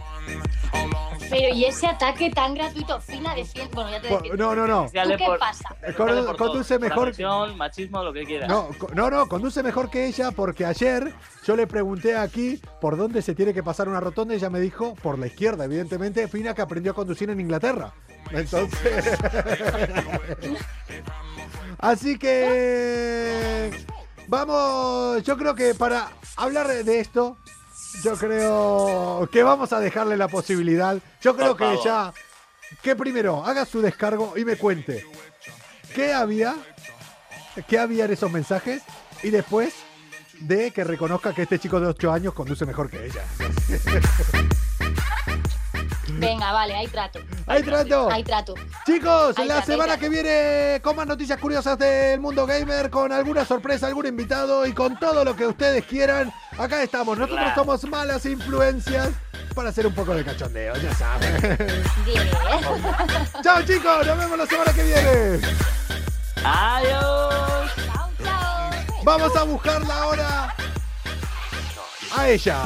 Pero y ese ataque tan gratuito, fina defiende. Bueno, ya te Por- defiendo. no, no, no. Dale ¿Tú qué por- pasa? Eh, con- por conduce Por mejor- agresión, machismo, lo que quieras. No, no, no, conduce mejor que ella porque ayer yo le pregunté aquí por dónde se tiene que pasar una rotonda y ella me dijo por la izquierda, evidentemente, Fina que aprendió a conducir en Inglaterra. Entonces... *laughs* Así que... Vamos, yo creo que para hablar de esto, yo creo que vamos a dejarle la posibilidad. Yo creo que ya... Que primero haga su descargo y me cuente qué había qué había en esos mensajes y después de que reconozca que este chico de 8 años conduce mejor que ella. *laughs* Venga, vale, hay trato. ¡Hay trato! Hay trato. Chicos, Hay la trato, semana que viene con más noticias curiosas del mundo gamer, con alguna sorpresa, algún invitado y con todo lo que ustedes quieran. Acá estamos, nosotros Claro. somos malas influencias para hacer un poco de cachondeo, ya saben. Bien. Chao chicos, nos vemos la semana que viene. ¡Adiós! chao, chao. Vamos a buscarla ahora a ella.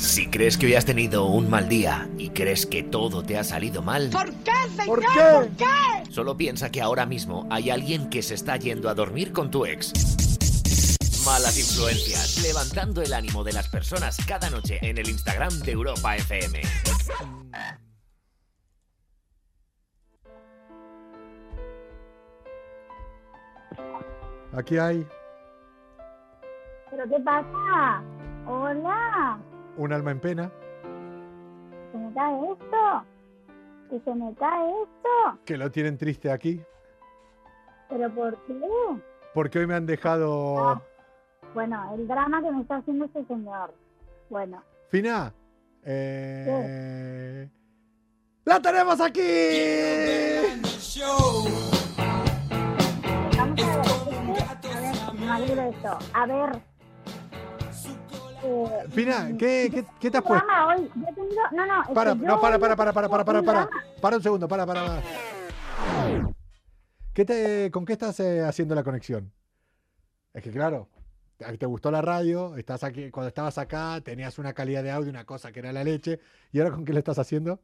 Si crees que hoy has tenido un mal día y crees que todo te ha salido mal, ¿Por qué? solo piensa que ahora mismo hay alguien que se está yendo a dormir con tu ex. Malas influencias, levantando el ánimo de las personas cada noche en el Instagram de Europa FM. Aquí hay ¿Pero qué pasa? Hola, un alma en pena ¿se me cae esto? ¿Que se me cae esto? que lo tienen triste aquí ¿Pero por qué? porque hoy me han dejado. Bueno, el drama que me está haciendo este señor. Bueno, Fina, eh... ¡La tenemos aquí! vamos a ver. esto. A ver. Eh, Fina, ¿qué, qué, qué te has puesto? hoy. Yo. No, no, es Para, que yo no, para, para, para, para, para, para, para. Para un segundo, para, para, para. ¿Qué te, ¿Con qué estás eh, haciendo la conexión? Es que claro, te, gustó la radio, estás aquí, cuando estabas acá tenías una calidad de audio, una cosa que era la leche, ¿y ahora con qué le estás haciendo?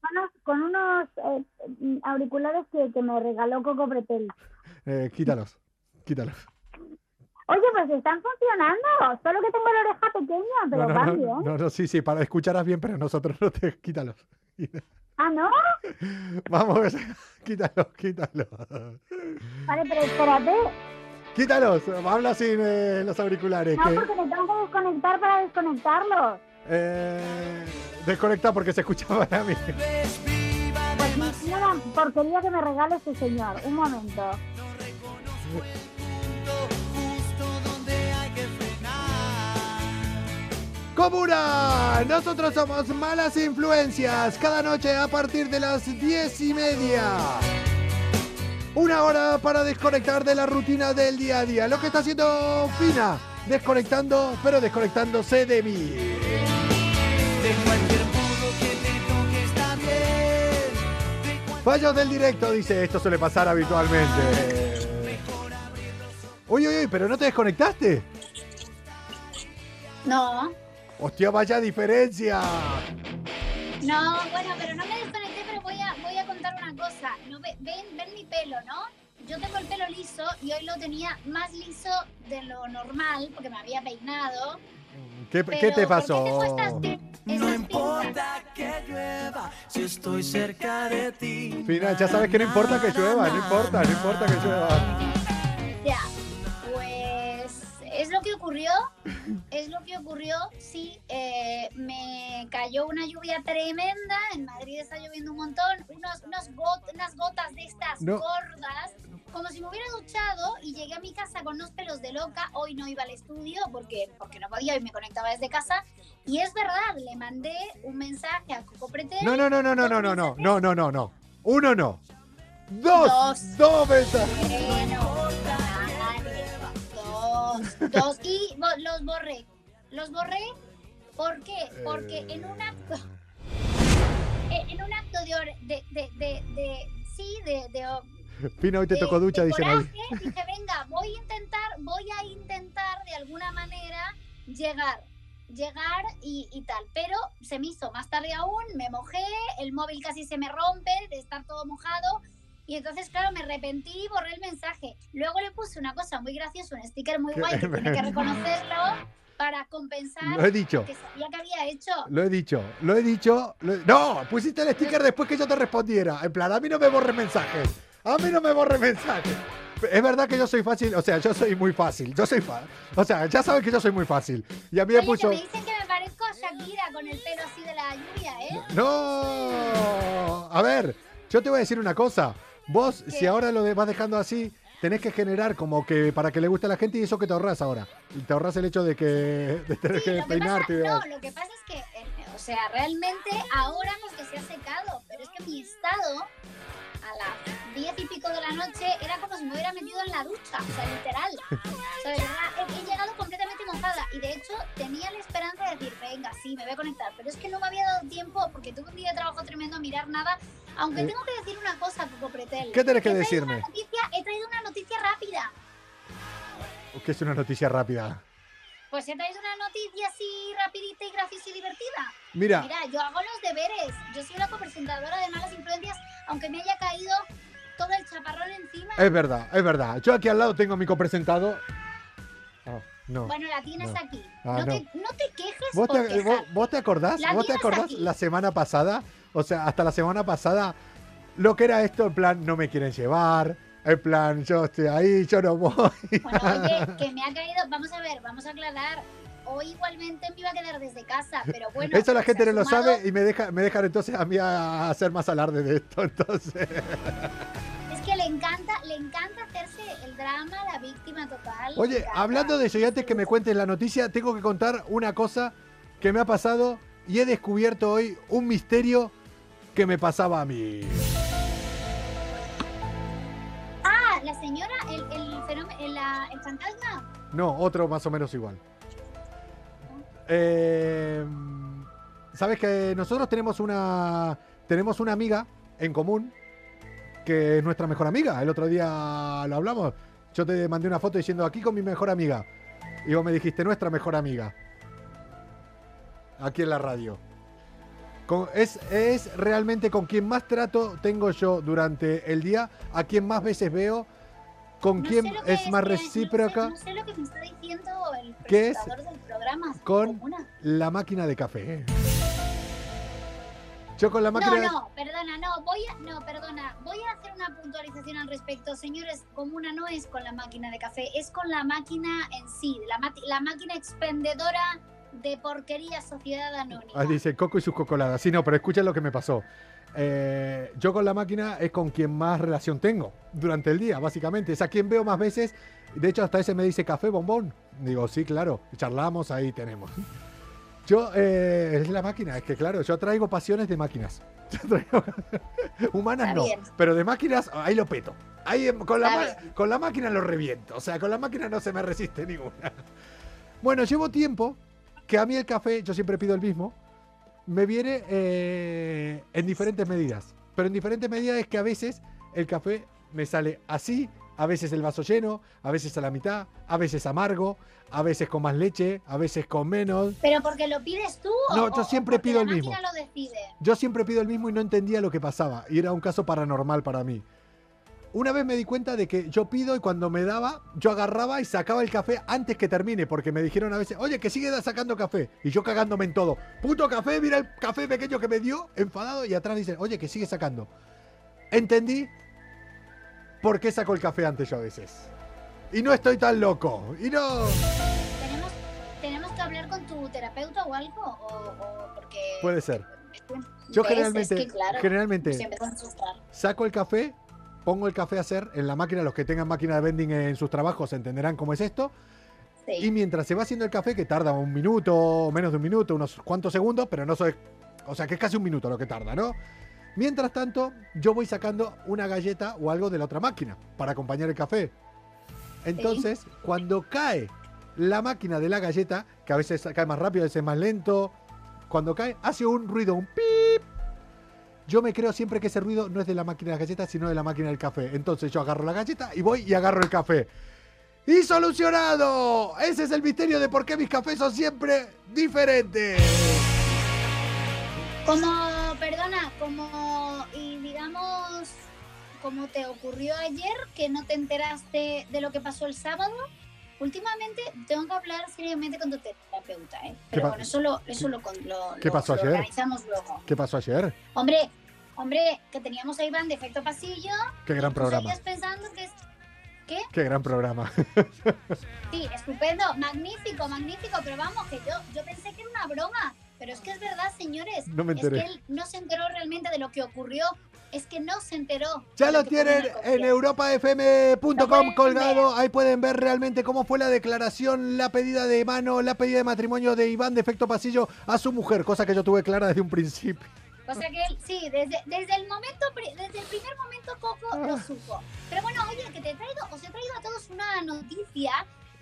Con unos, con unos eh, auriculares que, que me regaló Coco Pretel. Eh, quítalos, quítalos. Oye, pues están funcionando. Solo que tengo la oreja pequeña, pero no, no, van no, bien. no, no, sí, sí, para escucharás bien, pero nosotros no te quítalos. *laughs* Ah, ¿no? *laughs* Vamos, quítalos, quítalos. Vale, pero espérate. Quítalos, habla sin eh, los auriculares. No, que- porque me tengo que desconectar para desconectarlos. Eh, desconecta porque se escuchaba a mí. Pues la porquería que me regala este señor. Un momento. Comuna, nosotros somos Malas Influencias, cada noche a partir de las diez y media. Una hora para desconectar de la rutina del día a día. Lo que está haciendo Fina, desconectando, pero desconectándose de mí. De cualquier modo que te toque está bien. Fallos del directo, dice, esto suele pasar habitualmente. Uy, uy, uy, pero no te desconectaste. No, Hostia, vaya diferencia. no, bueno, pero no me desconecté, pero voy a, voy a contar una cosa. No, ve- ven, ven mi pelo, ¿no? Yo tengo el pelo liso y hoy lo tenía más liso de lo normal porque me había peinado. ¿Qué, Pero, qué te ¿por pasó? qué No importa que llueva si estoy cerca de ti. Fina, ya sabes que no importa que llueva, no importa, no importa que llueva. Ya, es lo que ocurrió. Es lo que ocurrió. Sí, eh, me cayó una lluvia tremenda. En Madrid está lloviendo un montón. Unos, unos got- unas gotas de estas No. gordas. Como si me hubiera duchado y llegué a mi casa con unos pelos de loca. Hoy no iba al estudio porque, porque no podía y me conectaba desde casa. Y es verdad, le mandé un mensaje a Coco Pretel. No, no, no, no, no, no, no, no, no, no, no, no. Uno no. Dos. Dos. Dos mensajes. Bueno, dos, dos. Y los borré. Los borré, ¿por qué? Porque en un acto, en en un acto de, or- de, de, sí, de, Fina, hoy te tocó ducha, dicen ahí. coraje, dije, venga, voy a intentar, voy a intentar de alguna manera llegar, llegar y, y tal. Pero se me hizo más tarde aún, me mojé, el móvil casi se me rompe de estar todo mojado. Y entonces, claro, me arrepentí y borré el mensaje. Luego le puse una cosa muy graciosa, un sticker muy guay *laughs* que tiene que reconocerlo para compensar Lo he dicho. que sabía que había hecho. Lo he dicho, lo he dicho. lo he- No, pusiste el sticker después que yo te respondiera. En plan, a mí no me borres mensajes. A mí no me borres mensajes. Es verdad que yo soy fácil, o sea, yo soy muy fácil. Yo soy fa O sea, ya saben que yo soy muy fácil. Y a mí me Oye, que puso. me dicen que me parezco a Shakira con el pelo así de la lluvia, ¿eh? No. A ver, yo te voy a decir una cosa. Vos, ¿Qué? si ahora lo vas dejando así, tenés que generar como que para que le guste a la gente y eso que te ahorras ahora. Y te ahorras el hecho de que de tener Sí, que peinarte. pasa, no, lo que pasa es que, eh, o sea, realmente ahora no es que se ha secado, pero es que mi estado a las diez y pico de la noche era como si me hubiera metido en la ducha, o sea, literal. *laughs* O sea, de verdad, he, he llegado completamente mojada y de hecho tenía la esperanza de decir, venga, sí, me voy a conectar, pero es que no me había dado tiempo porque tuve un día de trabajo tremendo a mirar nada, aunque Eh, tengo que decir una cosa, Coco Pretel. ¿Qué tenés que He decirme? Noticia, he traído una noticia rápida. Que es una noticia rápida. Pues he traído una noticia así rapidita y graciosa y divertida. Mira, Mira, yo hago los deberes. Yo soy la copresentadora de Malas Influencias, aunque me haya caído todo el chaparrón encima. es verdad, es verdad. Yo aquí al lado tengo a mi copresentado. Ah, no. Bueno, la tienes no. aquí. Ah, no, no. Te, no te quejes ¿Vos por te, vos, quejar. vos te acordás? ¿Vos te acordás aquí. la semana pasada? O sea, hasta la semana pasada, lo que era esto, en plan, no me quieren llevar, En plan, yo estoy ahí, yo no voy. Bueno, oye, *laughs* que me ha caído. Vamos a ver, vamos a aclarar. Hoy igualmente me iba a quedar desde casa, pero bueno. Eso la gente no lo sabe y me, deja, me dejan entonces a mí a hacer más alarde de esto. *laughs* Entonces, Es que le encanta, le encanta hacerse el drama, la víctima total. oye, hablando de eso y antes que me cuentes la noticia, tengo que contar una cosa que me ha pasado y he descubierto hoy un misterio que me pasaba a mí. Ah, la señora, el, el fenómeno, el, fantasma. No, otro más o menos igual. Eh, Sabes que nosotros tenemos una tenemos una amiga en común que es nuestra mejor amiga. El otro día lo hablamos. Yo te mandé una foto diciendo aquí con mi mejor amiga. Y vos me dijiste nuestra mejor amiga. Aquí en la radio. Con- es, es realmente con quien más trato tengo yo durante el día, a quien más veces veo, con No que es más que- no sé- recíproca. No sé, lo que me está diciendo el ¿Qué es? del programa. Con Comuna. la máquina de café. Yo con la No, máquina de... no, perdona, no, voy a, no, perdona, voy a hacer una puntualización al respecto. Señores, comuna no es con la máquina de café, es con la máquina en sí, la, la máquina expendedora de porquería Sociedad Anónima. Ah, dice Coco y sus cocoladas. Sí, no, pero escucha lo que me pasó. Eh, yo con la máquina es con quien más relación tengo durante el día, básicamente. Es a quien veo más veces. De hecho, hasta ese me dice café, bombón. Digo, sí, claro. Charlamos, ahí tenemos. *laughs* Yo, eh, es la máquina. Es que, claro, yo traigo pasiones de máquinas. *laughs* Yo traigo- *laughs* Humanas no. Pero de máquinas, ahí lo peto. Ahí em, con la, con la máquina lo reviento. O sea, con la máquina no se me resiste ninguna. Bueno, llevo tiempo que a mí el café, yo siempre pido el mismo, me viene eh, en diferentes medidas. Pero en diferentes medidas es que a veces el café me sale así, a veces el vaso lleno, a veces a la mitad, a veces amargo, a veces con más leche, a veces con menos. ¿Pero porque lo pides tú o- No, yo o- siempre o porque pido la el mismo. lo decide? Yo siempre pido el mismo y no entendía lo que pasaba. Y era un caso paranormal para mí. Una vez me di cuenta de que yo pido y cuando me daba, yo agarraba y sacaba el café antes que termine, porque me dijeron a veces, oye, que sigue sacando café. Y yo cagándome en todo. Puto café, mira el café pequeño que me dio, enfadado, y atrás dicen, oye, que sigue sacando. Entendí por qué saco el café antes yo a veces. Y no estoy tan loco. Y no... ¿Tenemos, ¿Tenemos que hablar con tu terapeuta o algo? ¿O, o porque...? Puede ser. Yo generalmente, Es que, claro, generalmente saco el café, pongo el café a hacer en la máquina. Los que tengan máquina de vending en sus trabajos entenderán cómo es esto. Y mientras se va haciendo el café, que tarda un minuto, menos de un minuto, unos cuantos segundos, pero no soy. O sea, que es casi un minuto lo que tarda, ¿no? Mientras tanto, yo voy sacando una galleta o algo de la otra máquina para acompañar el café. Entonces, cuando cae la máquina de la galleta, que a veces cae más rápido, a veces más lento, cuando cae, hace un ruido, un pip. Yo me creo siempre que ese ruido no es de la máquina de las galletas, sino de la máquina del café. Entonces yo agarro la galleta y voy y agarro el café. ¡Y solucionado! Ese es el misterio de por qué mis cafés son siempre diferentes. Como, perdona, como, y digamos, como te ocurrió ayer, que no te enteraste de lo que pasó el sábado, últimamente tengo que hablar seriamente con tu terapeuta, ¿eh? Pero bueno, eso lo, eso lo, con- lo- qué pasó lo ayer? organizamos luego. ¿Qué pasó ayer? Hombre, hombre, que teníamos a Iván de efecto pasillo. Qué gran programa. pensando que es... ¿Qué? Qué gran programa. *laughs* Sí, estupendo, magnífico, magnífico, pero vamos, que yo, yo pensé que era una broma, pero es que es verdad, señores. No me Es enteré. que él no se enteró realmente de lo que ocurrió, es que no se enteró. Ya lo tienen en europafm.com colgado. Ahí pueden ver realmente cómo fue la declaración, la pedida de mano, la pedida de matrimonio de Iván de efecto pasillo a su mujer, cosa que yo tuve clara desde un principio. O sea que él, sí, desde, desde el momento, desde el primer momento Coco Ah. lo supo. Pero bueno, oye, que te traigo, os he traído a todos una noticia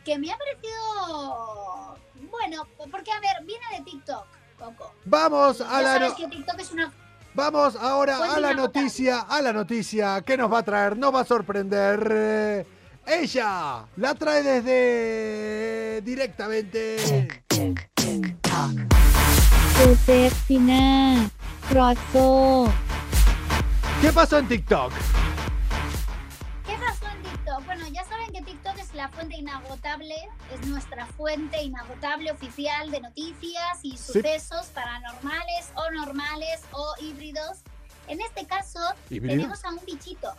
que me ha parecido, bueno, porque a ver, viene de TikTok, Coco. Vamos Ya a la sabes no- que TikTok es una Vamos ahora a la noticia, a la noticia que nos va a traer, nos va a sorprender. Ella la trae desde directamente. ¿Qué pasó en TikTok? La fuente inagotable, es nuestra fuente inagotable oficial de noticias y Sí. sucesos paranormales o normales o híbridos. En este caso, ¿Híbrido? tenemos a un bichito.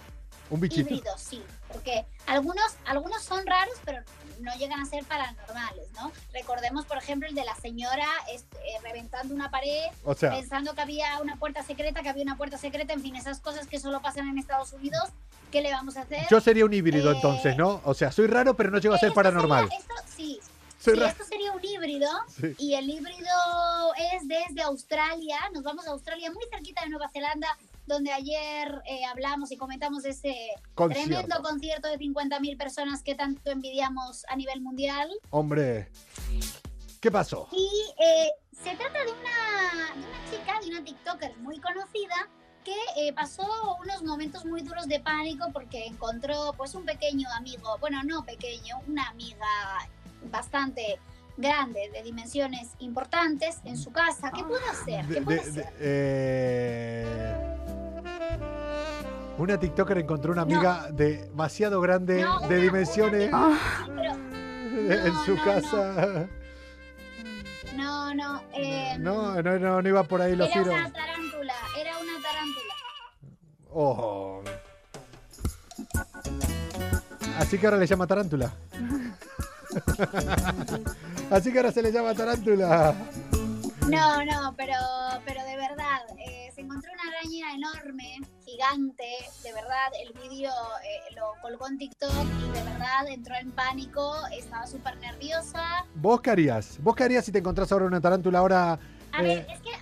Un bichito. híbridos, sí. Porque algunos, algunos son raros, pero no llegan a ser paranormales, ¿no? Recordemos, por ejemplo, el de la señora este, eh, reventando una pared, O sea, pensando que había una puerta secreta, que había una puerta secreta, en fin, esas cosas que solo pasan en Estados Unidos. ¿Qué le vamos a hacer? yo sería un híbrido Eh, entonces, ¿no? O sea, soy raro, pero no llego a ser paranormal. sería- esto sí. Soy Sí, esto sería un híbrido Sí. y el híbrido es desde Australia. Nos vamos a Australia, muy cerquita de Nueva Zelanda, donde ayer eh, hablamos y comentamos ese Concierto. tremendo concierto de 50.000 personas que tanto envidiamos a nivel mundial. Hombre, ¿qué pasó? Y eh, se trata de una, de una chica, de una TikToker muy conocida que eh, pasó unos momentos muy duros de pánico porque encontró pues un pequeño amigo, bueno, no pequeño, una amiga bastante grande, de dimensiones importantes en su casa. ¿Qué puede hacer? ¿Qué puede de- eh, Una TikToker encontró una amiga demasiado grande, No, de una- dimensiones, una- pero- *laughs* en no, su no, casa. no, no, eh, No, no, no, no iba por ahí los tiros. una tarántula, era una tarántula. Oh. Así que ahora le llama tarántula. *laughs* Así que ahora se le llama tarántula. No, no, pero, pero de verdad, eh, se encontró una araña enorme, gigante, de verdad, el vídeo eh, lo colgó en TikTok y de verdad entró en pánico, estaba súper nerviosa. ¿Vos qué harías? ¿Vos qué harías si te encontrás ahora una tarántula ahora? A eh, ver, es que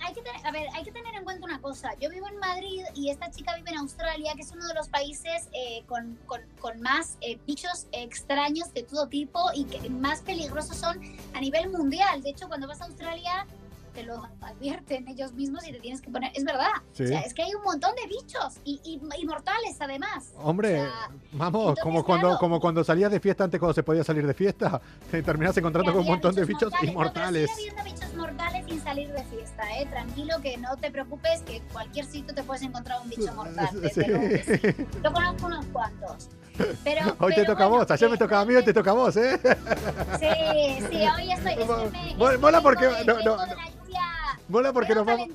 a ver, hay que tener en cuenta una cosa. Yo vivo en Madrid y esta chica vive en Australia, que es uno de los países eh, con, con- con más eh, bichos extraños de todo tipo y que más peligrosos son a nivel mundial. De hecho, cuando vas a Australia te lo advierten ellos mismos y te tienes que poner... Es verdad. Sí. O sea, es que hay un montón de bichos y, y- y mortales además. Hombre, O sea, vamos, entonces, como cuando, claro. como cuando salías de fiesta antes cuando se podía salir de fiesta, *laughs* te terminás encontrando con un montón de bichos mortales. No, inmortales. bichos mortales sin salir de fiesta, ¿eh? Tranquilo que no te preocupes, que en cualquier sitio te puedes encontrar un bicho mortal. Sí. luego. Yo conozco unos cuantos. Pero, *laughs* Hoy te toca a vos, ayer me tocaba a mí, hoy te toca a vos, ¿eh? Sí, sí, hoy estoy. Es que me, Mola- porque- de- no, no. Mola porque nos vamos,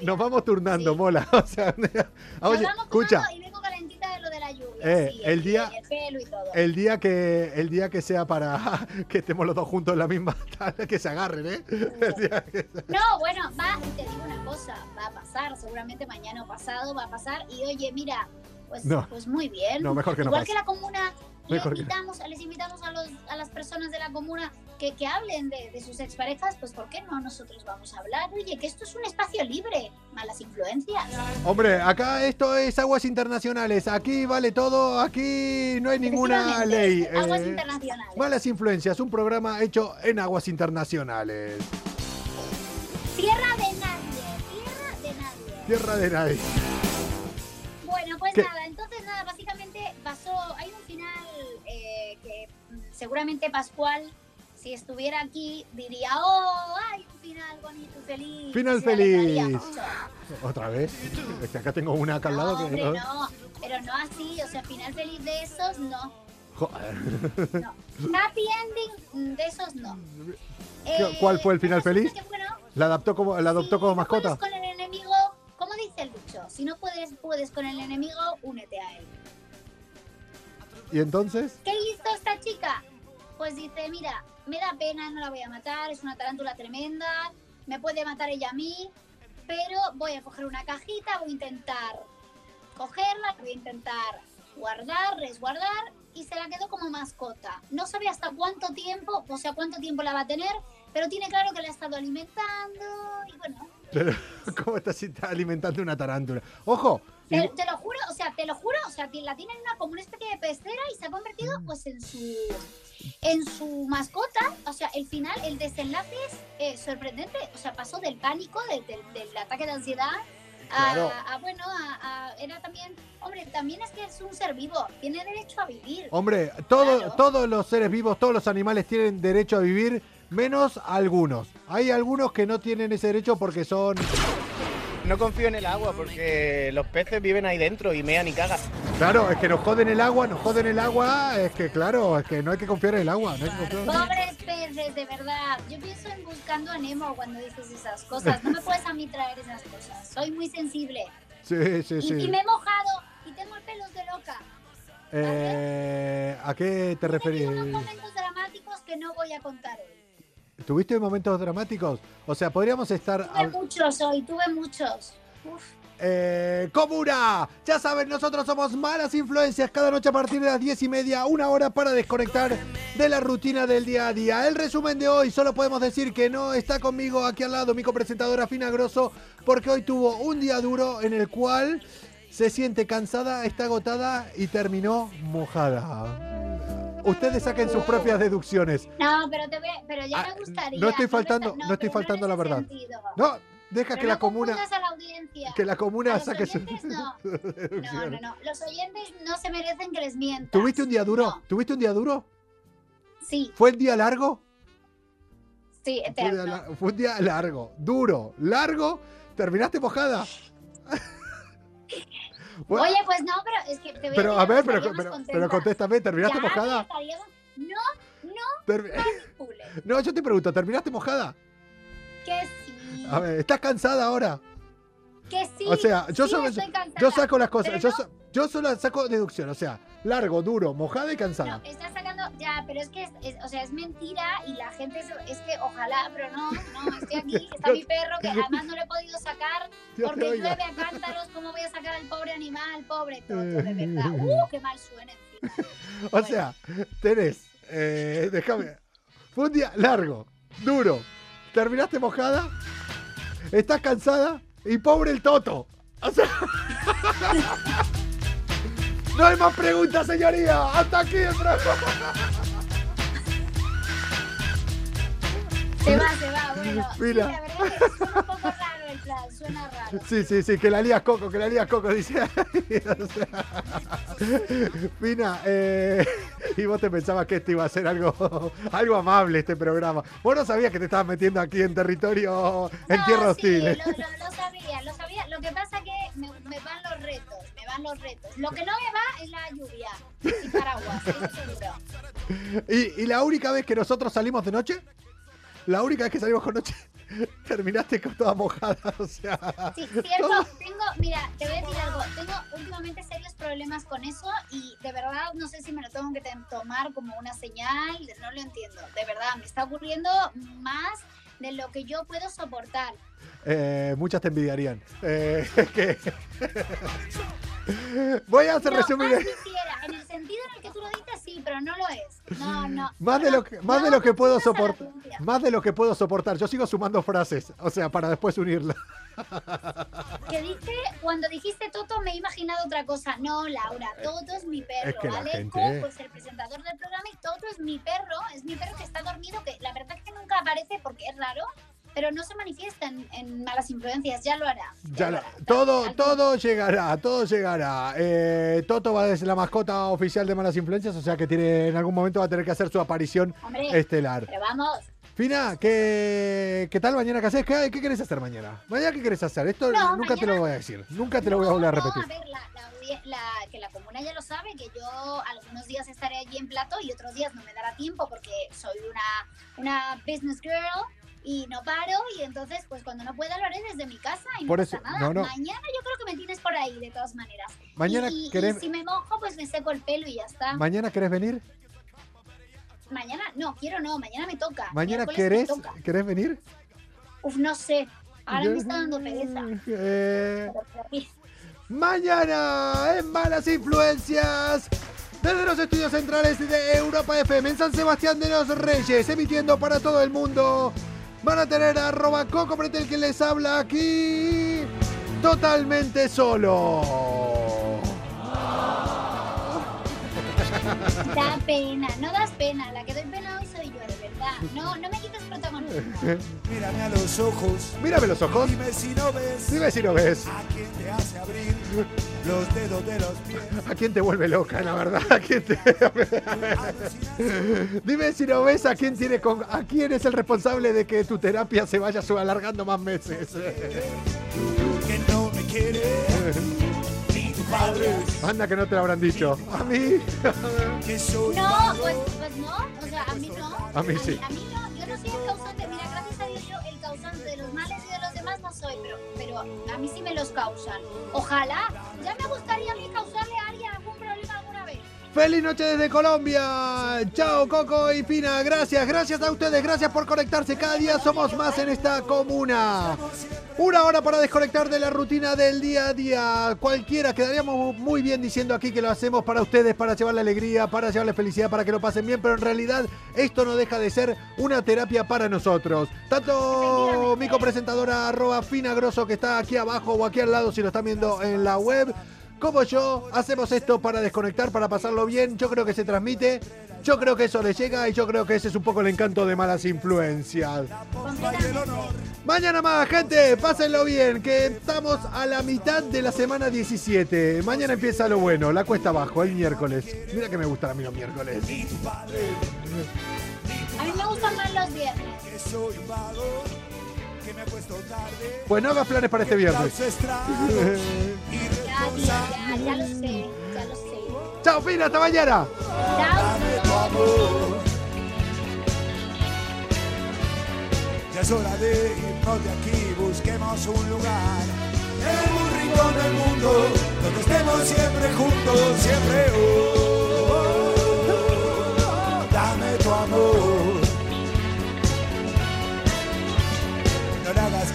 nos, vamos turnando, mola. *laughs* O sea, Nos vamos escucha, Y vengo calentita de lo de la lluvia. Eh, el día- El pelo y todo. el día que el día que sea para *laughs* que estemos los dos juntos en la misma *laughs* que se agarren, ¿eh? *laughs* Que- No, bueno, va, y te digo una cosa, va a pasar, seguramente mañana o pasado va a pasar. Y oye, mira, pues, No. pues muy bien. No, mejor que no Igual que la comuna, le Mejor que- invitamos, les invitamos a, los, a las personas de la comuna que, que hablen de, de sus exparejas, pues ¿por qué no nosotros vamos a hablar? Oye, que esto es un espacio libre, malas influencias. Hombre, acá esto es aguas internacionales, aquí vale todo, aquí no hay ninguna ley. Aguas eh, internacionales. Malas influencias, un programa hecho en aguas internacionales. Tierra de nadie, tierra de nadie. Tierra de nadie. Bueno, pues ¿Qué? nada, entonces nada, básicamente pasó, hay un final eh, que mm, seguramente Pascual, si estuviera aquí, diría, oh, hay un final bonito feliz. Final alegraría feliz. Otra vez. Es que acá tengo una acá al lado No, que hombre, no. no, pero no así, o sea, final feliz de esos, no. Joder. Happy ending de esos, no. ¿Qué- cuál fue el final resulta feliz? bueno, ¿La adaptó como, la adoptó si como no mascota? con el si no puedes, puedes con el enemigo, únete a él. ¿Y entonces? ¿Qué hizo esta chica? Pues dice, mira, me da pena, no la voy a matar, es una tarántula tremenda, me puede matar ella a mí, pero voy a coger una cajita, voy a intentar cogerla, voy a intentar guardar, resguardar y se la quedó como mascota. No sabe hasta cuánto tiempo, o sea, cuánto tiempo la va a tener, pero tiene claro que la ha estado alimentando y bueno, Pero, *laughs* ¿Cómo estás alimentando una tarántula? ¡Ojo! y- Te, te lo juro, o sea, te lo juro, o sea, la tienen una, como una especie de pecera y se ha convertido Mm. pues en su en su mascota. O sea, el final, el desenlace es eh, sorprendente. O sea, pasó del pánico, del- del- del ataque de ansiedad. A, Claro. a, bueno, a, a- era también, hombre, también es que es un ser vivo, tiene derecho a vivir. Hombre, todo- Claro. todos los seres vivos, todos los animales tienen derecho a vivir, menos algunos. Hay algunos que no tienen ese derecho porque son... No confío en el agua porque los peces viven ahí dentro y mean y cagan. Claro, es que nos joden el agua, nos joden el agua, es que claro, es que no hay que confiar en el agua. No hay que confiar en el agua. Pobres peces, de verdad. Yo pienso en buscando a Nemo cuando dices esas cosas. No me puedes a mí traer esas cosas. Soy muy sensible. Sí, sí, Y, sí. y me he mojado y tengo el pelo pelos de loca. Eh, ¿A qué te referís? Unos momentos dramáticos que no voy a contar hoy. ¿Tuviste momentos dramáticos? O sea, podríamos estar... Tuve muchos hoy, tuve muchos. Uf. Eh, Comuna, ya saben, nosotros somos malas influencias cada noche a partir de las 10 y media, una hora para desconectar de la rutina del día a día. El resumen de hoy, solo podemos decir que no está conmigo aquí al lado mi copresentadora Fina Grosso, porque hoy tuvo un día duro en el cual se siente cansada, está agotada y terminó mojada. Ustedes saquen sus propias deducciones. No, pero, te voy, pero ya Ah, me gustaría. no estoy faltando- está- no estoy faltando la verdad. sentido. No, deja Pero que la comuna, confundas a la audiencia. que la A comuna saque sus no. *laughs* No, no, no. Los oyentes no se merecen que les mientas. ¿Tuviste un día duro? ¿Tuviste un día duro? Sí, ¿Fue el día largo? sí, eterno. fue un día largo, duro, largo. ¿Terminaste mojada? *laughs* Bueno, Oye, pues no, pero es que te voy pero a ver, pero, pero, pero contéstame, ¿terminaste Ya, mojada? No, no Termi-. *laughs* No, yo te pregunto, ¿terminaste mojada? Que sí. A ver, ¿estás cansada ahora? Que sí. o sea, yo, sí solo- yo saco las cosas, yo, no- yo solo saco deducción, o sea, largo, duro, mojada y cansada. No, estás sacando, ya, pero es que, es, es- o sea, es mentira y la gente, es, es que ojalá, pero no, no, estoy aquí, *laughs* está mi perro que además no le he podido sacar *laughs* porque llueve a cántaros, ¿cómo voy a sacar al pobre animal, pobre Toto, de *laughs* verdad? ¡Uh, qué mal suena encima! O sea, tenés, eh, déjame, fue un día largo, duro, terminaste mojada, estás cansada y pobre el Toto. O sea, no hay más preguntas, señoría. Hasta aquí el programa. Se va, se va, bueno. Sí, *laughs* Mira. la verdad es que suena un poco raro el plan, suena raro. Sí, sí, sí, que la lías coco, que la lías coco, dice. O *laughs* sea, Fina, eh, y vos te pensabas que esto iba a ser algo, algo amable este programa. Vos no sabías que te estabas metiendo aquí en territorio, en No, tierra hostil. lo, lo- lo van los retos. Lo que no me va es la lluvia y paraguas, eso seguro. ¿Y, y la única vez que nosotros salimos de noche, la única vez que salimos con noche, *laughs* terminaste con toda mojada, o sea. Sí, cierto, tengo, mira, te voy a decir algo, tengo últimamente serios problemas con eso y de verdad no sé si me lo tengo que tomar como una señal, no lo entiendo, de verdad, me está ocurriendo más de lo que yo puedo soportar. Eh, muchas te envidiarían. Eh, *laughs* que- Voy a hacer No, resumir. más quisiera, en el sentido en el que tú lo dices, sí, pero no lo es. No, no. Más no, de lo que, más no de lo que puedo soportar. Más de lo que puedo soportar. Yo sigo sumando frases, o sea, para después unirla. *laughs* Que dije, cuando dijiste Toto me he imaginado otra cosa. No, Laura, Toto es mi perro, Es que gente- Coco es el presentador del programa y Toto es mi perro, es mi perro que está dormido, que la verdad es que nunca aparece porque es raro, pero no se manifiesta en, en malas influencias, ya lo hará. Ya lo la- hará. todo, Algún- todo llegará, todo llegará. Eh, Toto va a ser la mascota oficial de Malas Influencias, o sea que tiene, en algún momento va a tener que hacer su aparición Hombre, estelar. Pero vamos, Fina, ¿qué, ¿qué tal mañana que haces? ¿Qué, qué querés hacer mañana? ¿Mañana qué querés hacer? Esto No, nunca te mañana- lo voy a decir. Nunca te lo voy a volver a No, repetir. a ver, la, la la- que la comuna ya lo sabe, que yo algunos días estaré allí en plato y otros días no me dará tiempo porque soy una, una business girl y no paro y entonces pues cuando no pueda lo haré desde mi casa y no Por pasa eso, nada. no, no. Mañana yo creo que me tienes por ahí de todas maneras. Mañana y, y- y querés- si me mojo pues me seco el pelo y ya está. ¿Mañana querés venir? mañana, no, quiero no, mañana me toca. ¿Mañana querés, toca. querés venir? Uf, no sé. Ahora me está dando pereza. Eh, Mañana en Malas Influencias. Desde los estudios centrales de Europa FM en San Sebastián de los Reyes, emitiendo para todo el mundo. Van a tener a arroba Coco Pretel que les habla aquí totalmente solo. *laughs* Da pena, no das pena. La que doy pena hoy soy yo, de verdad. No, no me quites protagonismo. Mírame a los ojos. Mírame los ojos. Dime si no ves. Dime si no ves. A quién te hace abrir los dedos de los pies. *laughs* ¿A quién te vuelve loca, la verdad? ¿A quién te... *laughs* Dime si no ves a quién tiene con... a quién es el responsable de que tu terapia se vaya alargando más meses. Que no me quiere. Anda que no te lo habrán dicho. A mí. No, pues, pues no, o sea, a mí no. A mí sí. A mí no, yo no soy el causante. Mira, gracias a Dios yo el causante de los males y de los demás no soy, pero, pero a mí sí me los causan. Ojalá, ya me gustaría a mí causarle a alguien Feliz noche desde Colombia. Chao, Coco y Fina. Gracias, gracias a ustedes. Gracias por conectarse. Cada día somos más en esta comuna. Una hora para desconectar de la rutina del día a día. Cualquiera, quedaríamos muy bien diciendo aquí que lo hacemos para ustedes, para llevarle alegría, para llevarle felicidad, para que lo pasen bien, pero en realidad esto no deja de ser una terapia para nosotros. Tanto mi copresentadora arroba Fina Grosso que está aquí abajo o aquí al lado si lo están viendo en la web como yo, hacemos esto para desconectar, para pasarlo bien. Yo creo que se transmite, yo creo que eso le llega y yo creo que ese es un poco el encanto de malas influencias. Mañana más, gente, pásenlo bien, que estamos a la mitad de la semana 17. Mañana empieza lo bueno, la cuesta abajo, el miércoles. Mira que me gustan a mí los miércoles. A mí me gustan más los viernes. Pues no hagas planes para este viernes. Ya, ya, ya, ya lo sé, ya lo sé. Chao, Fina, hasta mañana. Ya es hora de irnos de aquí, busquemos un lugar en un rincón del mundo donde estemos siempre juntos, siempre. Oh, oh, oh, dame tu amor.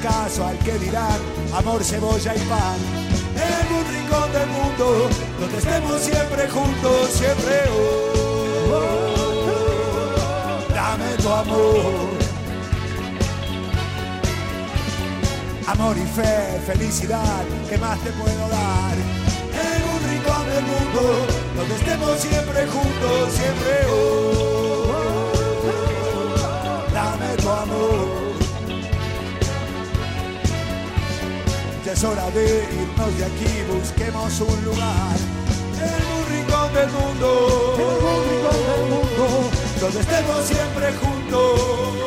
Caso al que dirán amor, cebolla y pan. En un rincón del mundo donde estemos siempre juntos, siempre. Oh, dame tu amor. Amor y fe, felicidad, ¿qué más te puedo dar? En un rincón del mundo donde estemos siempre juntos, siempre. Oh, dame tu amor. Es hora de irnos de aquí, busquemos un lugar. En un rincón del mundo, en un rincón del mundo, donde estemos siempre juntos.